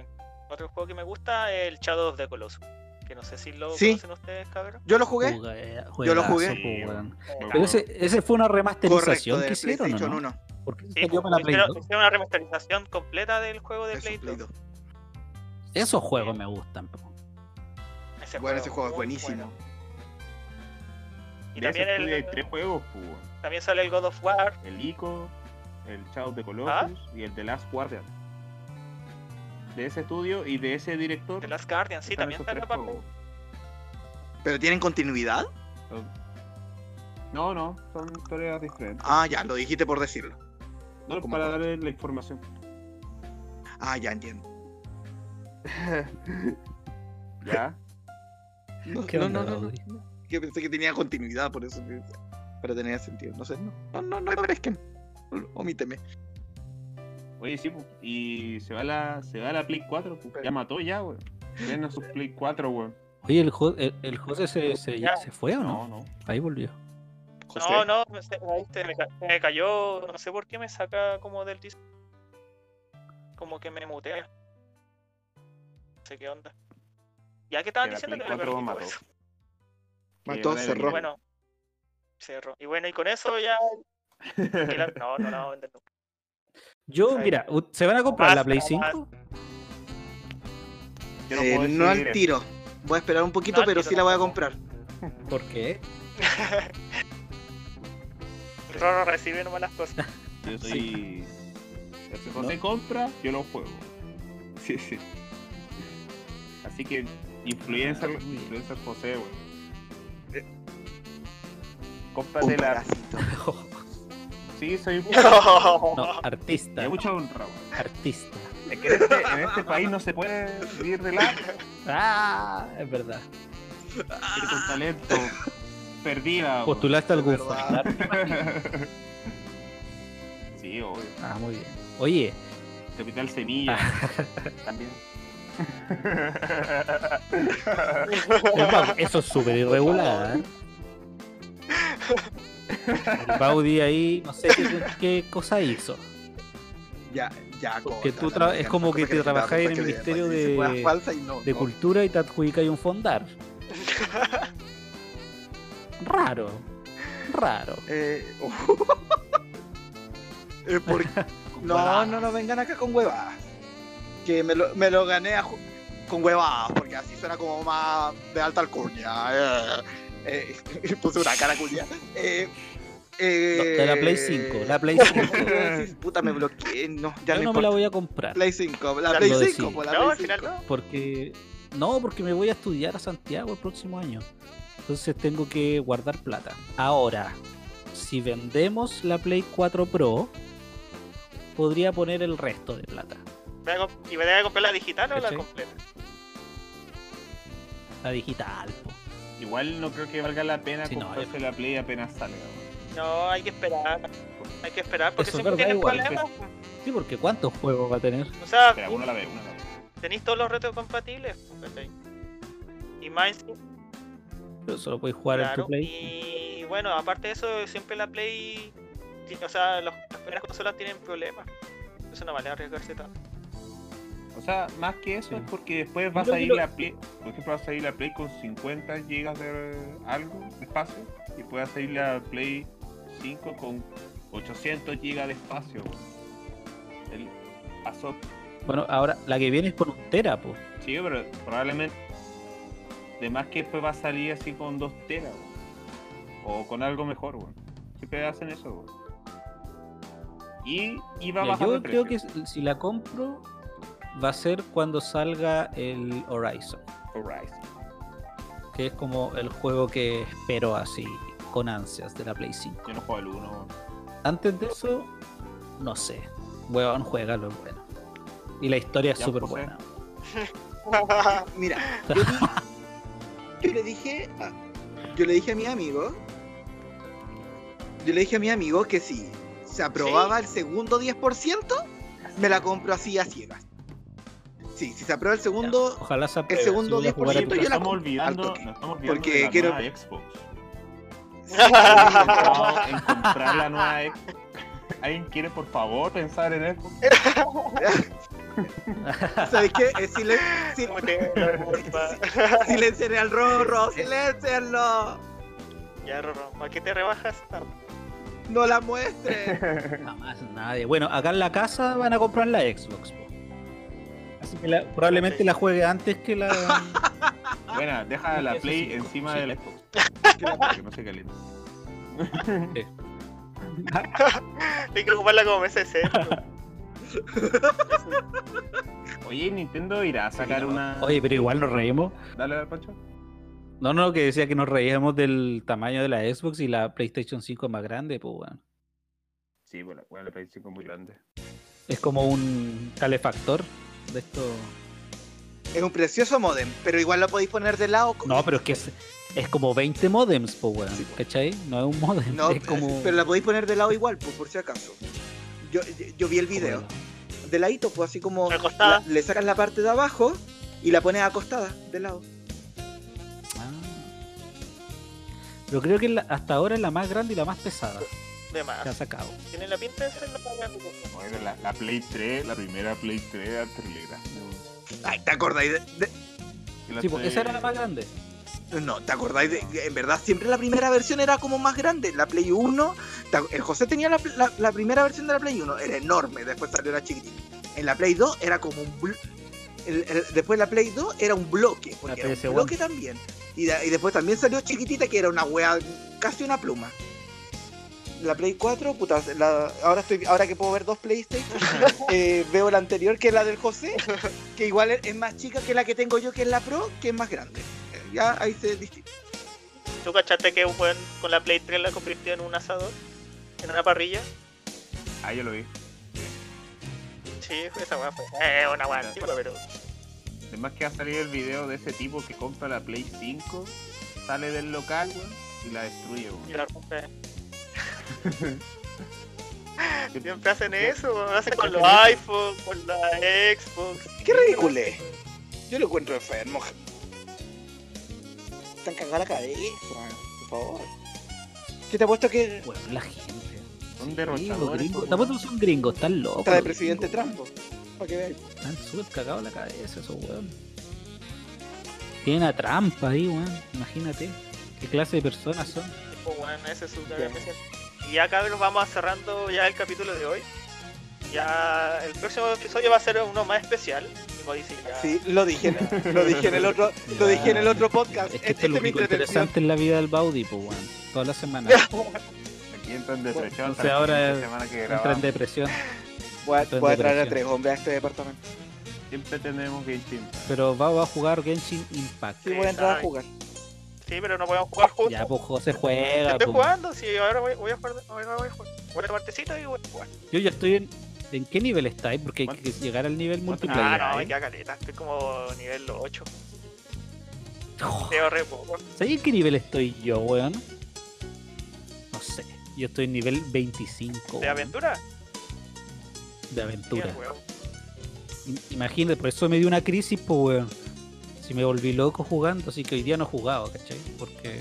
otro juego que me gusta es el Shadow of the Colossus. Que no sé si lo Sí. conocen ustedes, cabrón. Yo lo jugué, Jugué- Yo lo jugué. Sí, weón. Pero Pero ese, ese fue una correcto, remasterización de que hicieron, ¿o PlayStation ¿no? 1. Porque Sí, salió para la Play hicieron, 2. hicieron una remasterización completa del juego de Eso, Play Play 2. 2. Esos juegos me gustan. Ese Bueno, ese juego es buenísimo. bueno. Y de también, el, hay tres juegos, también sale el God of War. El ICO, el Shadow of the Colossus ¿Ah? y el The Last Guardian. De ese estudio y de ese director. The Last Guardian, sí, también esos está en tres la parte. juegos. ¿Pero tienen continuidad? No, no, son historias diferentes. Ah, ya, lo dijiste por decirlo. No, para darle la información. Ah, ya entiendo. [LAUGHS] ¿Ya? No, ¿Qué no, onda, no, no. Que pensé que tenía continuidad, por eso. Pero tenía sentido. No sé, no. No, no, no aparezcan. Omíteme. Oye, sí, pues, y se va la, se va la Play 4, pues. Ya mató ya, weón. Tienen su Play 4, weón. Oye, el, Jo- el, el José se, se, Ya. se fue o no? No, no. Ahí volvió. José. No, no, me, se- ahí se me, ca- me cayó, no sé por qué me saca como del disco. Como que me mutea. No sé qué onda. Ya que estaban Que la diciendo Play que le 4 perdí mató. eso. Mató, ahora cerró. Y bueno, cerró. Y bueno, y con eso ya. [LAUGHS] No, no la voy a vender nunca. Yo, Ahí. mira, ¿se van a comprar la Play más. 5? Yo no Eh, no al tiro. Voy a esperar un poquito, No pero tiro sí la voy a comprar. [LAUGHS] ¿Por qué? [LAUGHS] Roro recibe nomás las cosas. [LAUGHS] Yo soy. Si José compra, yo lo juego. Sí, sí. Así que, influencer, Ah, influencer José, weón. Un Cómprate la. Sí, soy. [LAUGHS] No, artista. Hay mucha honra. Artista. Es que en este, en este país no se puede vivir de la. Ah, es verdad. Gente con talento. Perdida. ¿Postulaste algún? [LAUGHS] Sí, obvio. Ah, muy bien. Oye, Capital Semilla. [LAUGHS] También. eso es súper irregular. ¿eh? El [LAUGHS] Baudi ahí, no sé qué, qué cosa hizo. Ya, ya, Porque tú tra- es como que te trabajáis en el Ministerio de- falsas y no, De no. cultura y te adjudicáis un fondar. [LAUGHS] Raro. Raro. Eh, [LAUGHS] eh, por- No, no, no vengan acá con huevadas. Que me lo, me lo gané a con huevadas, porque así suena como más de alta alcurnia. Eh, eh, [LAUGHS] puse una cara culia. Eh, eh, No, de la Play 5, la Play [LAUGHS] 5. Sí, Puta, me bloqueé. No, ya Yo no, no me la voy a comprar. Play 5, la Play lo 5, decí. pues, la No, Play al final 5. no. Porque. No, porque me voy a estudiar a Santiago el próximo año. Entonces tengo que guardar plata. Ahora, si vendemos la Play 4 Pro, podría poner el resto de plata. ¿Me voy a comp- ¿Y me voy a comprar la digital o la completa? La digital, po. Igual no creo que valga la pena Sí, no, comprarse la Play apenas salga. No, hay que esperar. Hay que esperar porque Eso siempre tienen igual. problemas. Sí, porque ¿cuántos juegos va a tener? O sea, Espera, uno la ve, uno la ve. tenéis todos los retos compatibles. Y más Pero solo puedes jugar en claro. tu Play. Y bueno, aparte de eso, siempre la Play. O sea, los- las primeras consolas tienen problemas. Eso no vale arriesgarse tanto. O sea, más que eso Sí. es porque después va a lo- la Play, por ejemplo, va a salir la Play con 50 GB de algo de espacio y puede salir la Play 5 con 800 GB de espacio. weón. El pasó. Bueno, ahora la que viene es con un tera, po. Sí, pero probablemente de más que después va a salir así con 2 teras o con algo mejor, weón. Siempre hacen eso, weón. Y, y va bajar yo creo precio. que si la compro, va a ser cuando salga el Horizon. Horizon. Que es como el juego que espero así, con ansias, de la Play 5. Yo no juego al 1, weón. Antes de eso, no sé. Weón, juégalo, es bueno. Y la historia es súper buena. [LAUGHS] Mira, yo, le dije, a, yo le dije a mi amigo, yo le dije a mi amigo que si se aprobaba el segundo 10%, me la compro así a ciegas. Sí, si se aprueba el segundo, Ojalá se apruebe, segundo a jugar 10% en Pero yo la estamos compro, olvidando, nos estamos olvidando Porque de la quiero- nueva Xbox. Estamos [LAUGHS] en comprar la nueva Xbox. ¿Alguien quiere por favor pensar en Xbox? [LAUGHS] ¿sabes qué? Eh, silen- [LAUGHS] sil- al rorro, silencienlo, ya, Rorro, ¿a qué te rebajas? No la muestre. Jamás nadie. Bueno, acá en la casa van a comprar la Xbox. Po. Así que la- probablemente la juegue antes que la. [LAUGHS] Buena, deja la Play encima sí. del Xbox. [LAUGHS] Para que no se caliente. Hay que ocuparla como mesa de centro. Oye, Nintendo irá a sacar una. Oye, pero igual nos reímos. Dale al Pancho. No, no, que decía que nos reíamos del tamaño de la Xbox y la PlayStation 5 es más grande, pues bueno. Sí, bueno, bueno, la PlayStation es muy grande. Es como un calefactor de esto. Es un precioso modem, pero igual lo podéis poner de lado. No, pero es que es, es como 20 modems, pues, weón. Sí. ¿Cachai? No es un modem. No, [LAUGHS] es como. pero la podéis poner de lado igual, pues, por si acaso. Yo, yo, yo vi el video. De ladito, pues así como Acostada. la- le sacas la parte de abajo y la pones acostada de lado. Ah. Pero creo que la- hasta ahora es la más grande y la más pesada De más. ha sacado. Tienen la pinta de ser la más grande. Bueno, la, la Play 3, la primera Play 3 era terrible. Ay, ¿te acordáis de, Sí, tres- esa era la más grande. No, ¿te acordáis de En verdad, siempre la primera versión era como más grande. La Play 1, te ac- el José tenía la, la- la primera versión de la Play 1, era enorme, después salió la chiquitita. En la Play 2 era como un... bl- el- el- después la Play 2 era un bloque, porque La era un PS1. bloque también. Y, y después también salió chiquitita, que era una wea, casi una pluma. La Play 4, puta, la- ahora, estoy, ahora que puedo ver dos PlayStation, [LAUGHS] eh, veo la anterior, que es la del José, que igual es, más chica que la que tengo yo, que es la Pro, que es más grande. Eh, Ya ahí se distingue. ¿Tú cachaste que un weón con la Play 3 la convirtió en un asador? ¿En una parrilla? Ah, yo lo vi. Sí, esa weá fue. Eh, una weá antigua, pero. Además que va a salir el video de ese tipo que compra la Play 5, sale del local, weón, y la destruye, weón. y la rompe. [LAUGHS] Siempre hacen eso, weón, hacen con los iPhone, con la Xbox. Qué ridículo es. Yo lo encuentro enfermo. Están cagada la cabeza, por favor. ¿Qué te ha puesto que Bueno, la gente. Son derrochadores. weón. Tampoco son gringos, están locos. está de presidente. Trump? Para que veáis. Están súper cagados la cabeza esos weón. Tienen a trampa ahí, weón. Imagínate. ¿Qué clase de personas son? Tipo, weón, ese es su Ya. Y ya cabros vamos cerrando ya el capítulo de hoy. Ya el próximo episodio va a ser uno más especial. Como dice ya. Sí, lo dije, en- lo dije en el otro, lo dije en el otro podcast. Es que Este es lo es único interesante en la vida del Baudi, pues, weón. Toda la semana. [LAUGHS] Aquí entran de depresión. Ahora semana que Entra en depresión. Voy a, Estoy en voy a traer a tres hombres a este departamento. Siempre tenemos que Impact. Pero va, va a jugar Genshin Impact. Sí, voy a entrar a jugar. Sí, pero no podemos jugar juntos. Ya, pues José juega. Estoy pues. jugando, sí, ahora voy, voy a jugar. Ahora voy a jugar. Voy a tomar tecito y voy a jugar. Yo ya estoy en. ¿En qué nivel estáis? Porque hay que llegar al nivel multiplayer. Ah, no, ¿eh? queda caleta. Estoy como nivel 8. Oh, Tengo re poco. ¿Sabes en qué nivel estoy yo, weón? No sé. Yo estoy en nivel 25. ¿De weón, aventura? De aventura. Imagínate, por eso me dio una crisis, pues, weón. Si me volví loco jugando, así que hoy día no he jugado, ¿cachai? Porque.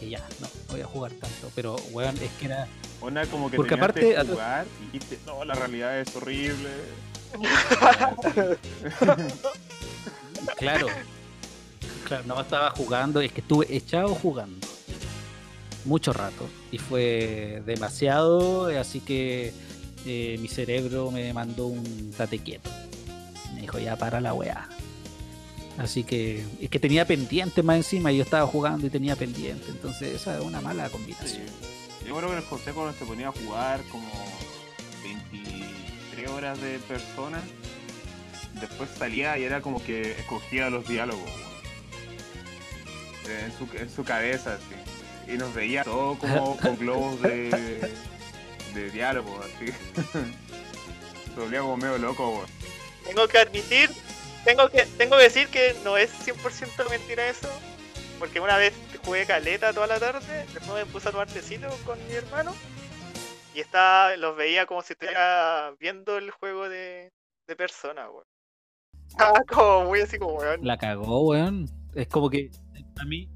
que ya, no, no voy a jugar tanto. Pero, weón, es que era. Una como que Porque aparte- que jugar y dijiste, no, la realidad es horrible. [LAUGHS] Claro. Claro, no estaba jugando, es que estuve echado jugando. Mucho rato. Y fue demasiado, así que eh, mi cerebro me mandó un tate quieto. Me dijo, ya para la weá. Así que es que tenía pendiente más encima y yo estaba jugando y tenía pendiente. Entonces esa es una mala Sí. combinación. Yo creo que el José cuando se ponía a jugar como 23 horas de persona, después salía y era como que escogía los diálogos. weón. En su, en su cabeza, así. Y nos veía todo como [LAUGHS] con globos de, de diálogo, así. [LAUGHS] Se volvía como medio loco, weón. Tengo que admitir, tengo que, tengo que decir que no es 100% mentira eso. Porque una vez jugué caleta toda la tarde, después me puse a tomar tecito con mi hermano. Y estaba, los veía como si estuviera viendo el juego de, de persona, weón. Estaba como muy así como, weón. La cagó, weón. Es como que a mí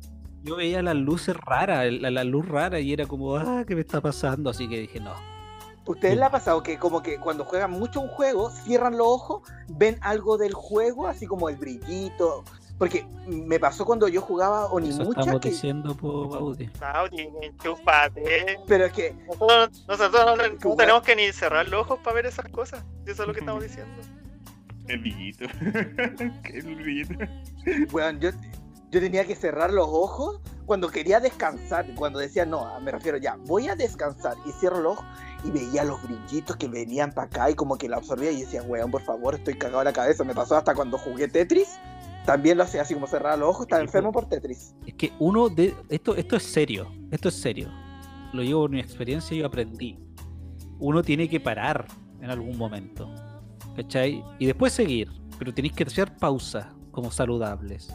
yo veía las luces raras, la, la luz rara y era como, ah, ¿qué me está pasando? Así que dije, no. ¿Ustedes le ha pasado que como que cuando juegan mucho un juego, cierran los ojos, ven algo del juego, así como el brillito? Porque me pasó cuando yo jugaba Eso Onimucha, estamos que... diciendo, po, Baudi. Saudi, enchúfate. pero es que Nosotros, nosotros no, tenemos que ni cerrar los ojos para ver esas cosas. Eso es lo que estamos [LAUGHS] diciendo. El brillito. [LAUGHS] ¿Qué es el brillito? Bueno, yo, yo tenía que cerrar los ojos cuando quería descansar, cuando decía, no, me refiero ya, voy a descansar y cierro los ojos y veía los brillitos que venían para acá y como que la absorbía y decía, weón, por favor, estoy cagado en la cabeza. Me pasó hasta cuando jugué Tetris, también lo hacía así como cerrar los ojos, estaba enfermo po. por Tetris. Es que uno de. Esto, esto es serio. Esto es serio. Lo llevo por mi experiencia y yo aprendí. Uno tiene que parar en algún momento. ¿Cachai? Y después seguir. pero tenéis que hacer pausas como saludables.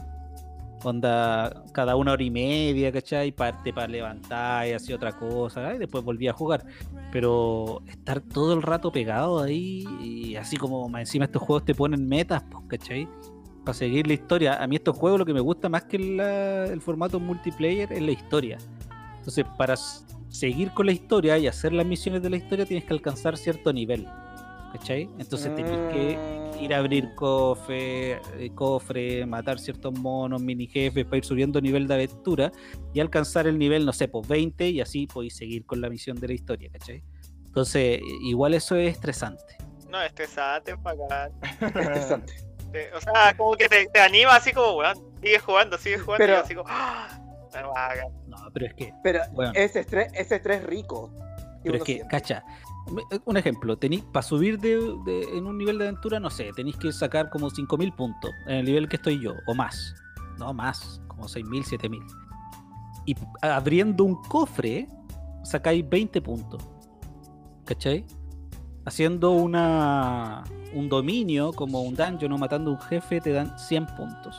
Onda, cada una hora y media, ¿cachai? Parte para levantar y así otra cosa, y después volví a jugar. Pero estar todo el rato pegado ahí, y así como encima estos juegos te ponen metas, pues, ¿cachai? Para seguir la historia. A mí estos juegos lo que me gusta más que la- el formato multiplayer es la historia. Entonces, para seguir con la historia y hacer las misiones de la historia, tienes que alcanzar cierto nivel. ¿Cachai? Entonces tenés que ir a abrir cofre, eh, cofre, matar ciertos monos, mini jefes para ir subiendo nivel de aventura y alcanzar el nivel, no sé, pues 20 y así podéis seguir con la misión de la historia, ¿cachai? Entonces, igual eso es estresante. No, estresante, bacán. [LAUGHS] Interesante. Te- O sea, como que te, te anima así como, weón, sigue jugando, sigue jugando. Pero- y así como, ¡ah! bacán. No, pero es que, Pero Bueno. ese estrés, ese estrés rico. pero es que, siente. cacha, un ejemplo, para subir de, en un nivel de aventura, no sé, tenéis que sacar como 5000 puntos en el nivel que estoy yo, o más. No, más, como 6000, 7000. Y abriendo un cofre, sacáis 20 puntos. ¿Cachai? Haciendo una un dominio como un dungeon o matando un jefe te dan 100 puntos.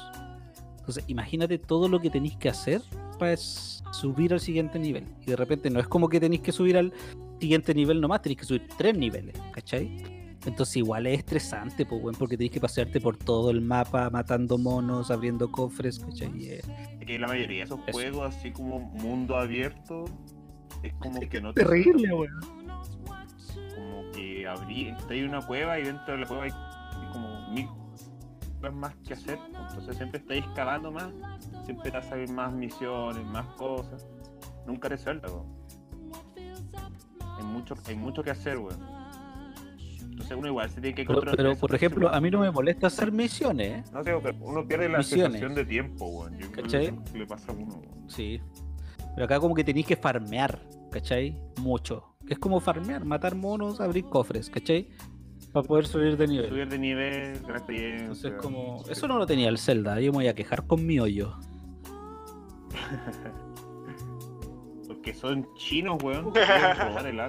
Entonces, imagínate todo lo que tenéis que hacer para subir al siguiente nivel. Y de repente no es como que tenéis que subir al siguiente nivel nomás, tenéis que subir tres niveles, ¿cachai? Entonces igual es estresante, pues, weón, porque tenéis que pasearte por todo el mapa matando monos, abriendo cofres, ¿cachai? Eh, que la mayoría de esos Eso. juegos, así como mundo abierto, es como que no te terrible, weón. como que abrí, hay una cueva y dentro de la cueva hay como mil cosas más que hacer. Entonces siempre estáis cavando más, siempre te salen más misiones, más cosas. Nunca te suelta, weón. Hay mucho, hay mucho que hacer, weón. Entonces uno igual se tiene que Pero, controlar pero, por porque ejemplo, a mí no me molesta hacer misiones, ¿eh? No sé, pero uno pierde la Misiones. sensación de tiempo, weón. Yo creo le pasa a uno, weón. Sí. Pero acá como que tenéis que farmear, ¿cachai? Mucho. Es como farmear, matar monos, abrir cofres, ¿cachai? Para poder subir de nivel. Subir de nivel, experiencia. Entonces como... sí. Eso no lo tenía el Zelda, yo me voy a quejar con mi hoyo. [LAUGHS] Porque son chinos, weón. [LAUGHS] robar el.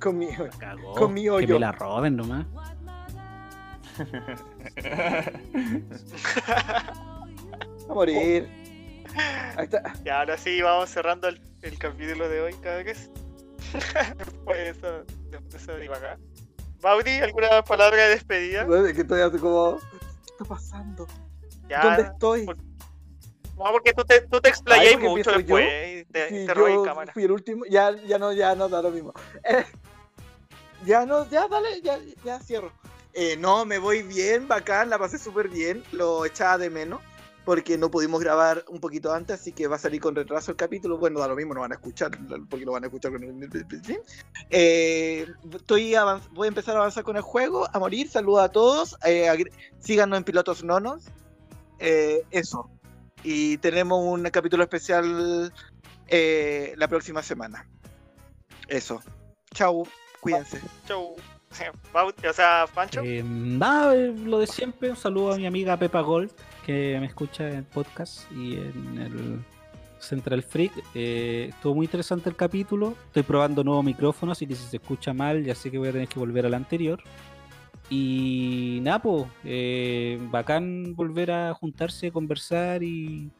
Con mi Que me la roben nomás. A morir. Ahí está. [LAUGHS] Y ahora sí, vamos cerrando el, el capítulo de hoy, cada vez. Después [LAUGHS] de eso, después de eso divagar. Baudi, ¿alguna palabra de despedida? Bueno, es que estoy como. ¿Qué está pasando? Ya, ¿Dónde estoy? por- No, porque tú te, tú te explayas Ay, mucho después y te, Sí, te robas yo cámara. fui el último. Ya, ya no, ya no da lo mismo. Eh, ya no, ya dale, ya, ya cierro. Eh, no, me voy bien, bacán, la pasé súper bien. Lo echaba de menos. Porque no pudimos grabar un poquito antes, así que va a salir con retraso el capítulo. Bueno, da lo mismo, no van a escuchar, porque lo van a escuchar con el. Eh, estoy avanz- voy a empezar a avanzar con el juego, a morir. Saludos a todos. eh, síganos en Pilotos Nonos. Eh, eso. Y tenemos un capítulo especial eh, la próxima semana. Eso. Chau. Cuídense. Chau. [LAUGHS] O sea, Pancho. Eh, nada, eh, lo de siempre. Un saludo a mi amiga Pepa Gold, que me escucha en el podcast y en el Central Freak. Eh, estuvo muy interesante el capítulo. Estoy probando nuevo micrófono, así que si se escucha mal, ya sé que voy a tener que volver al anterior. Y pues, eh, bacán volver a juntarse, conversar y,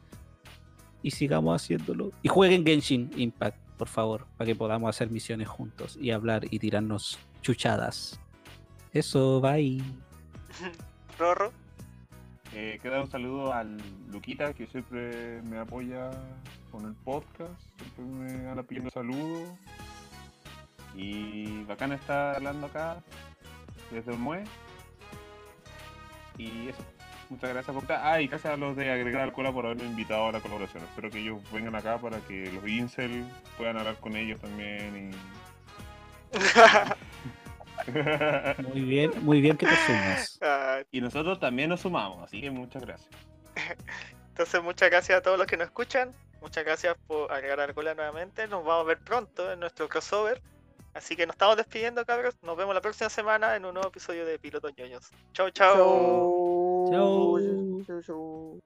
y sigamos haciéndolo. Y jueguen Genshin Impact, por favor, para que podamos hacer misiones juntos y hablar y tirarnos chuchadas. Eso, bye. [LAUGHS] Rorro. Eh, queda un saludo al Luquita que siempre me apoya con el podcast, siempre me anda pidiendo saludos. Y bacán estar hablando acá desde el MUE. Y eso. Muchas gracias por estar. Ah, y gracias a los de Agregar Alcohola por haberme invitado a la colaboración. Espero que ellos vengan acá para que los Incel puedan hablar con ellos también. Y... [LAUGHS] Muy bien, muy bien que te sumas. [LAUGHS] Y nosotros también nos sumamos, así que muchas gracias. [LAUGHS] Entonces, muchas gracias a todos los que nos escuchan. Muchas gracias por agregar Argola nuevamente. Nos vamos a ver pronto en nuestro crossover. Así que nos estamos despidiendo, cabros. Nos vemos la próxima semana en un nuevo episodio de Pilotos Ñoños. Chau, chau. Chau. Chau. Chau, chau.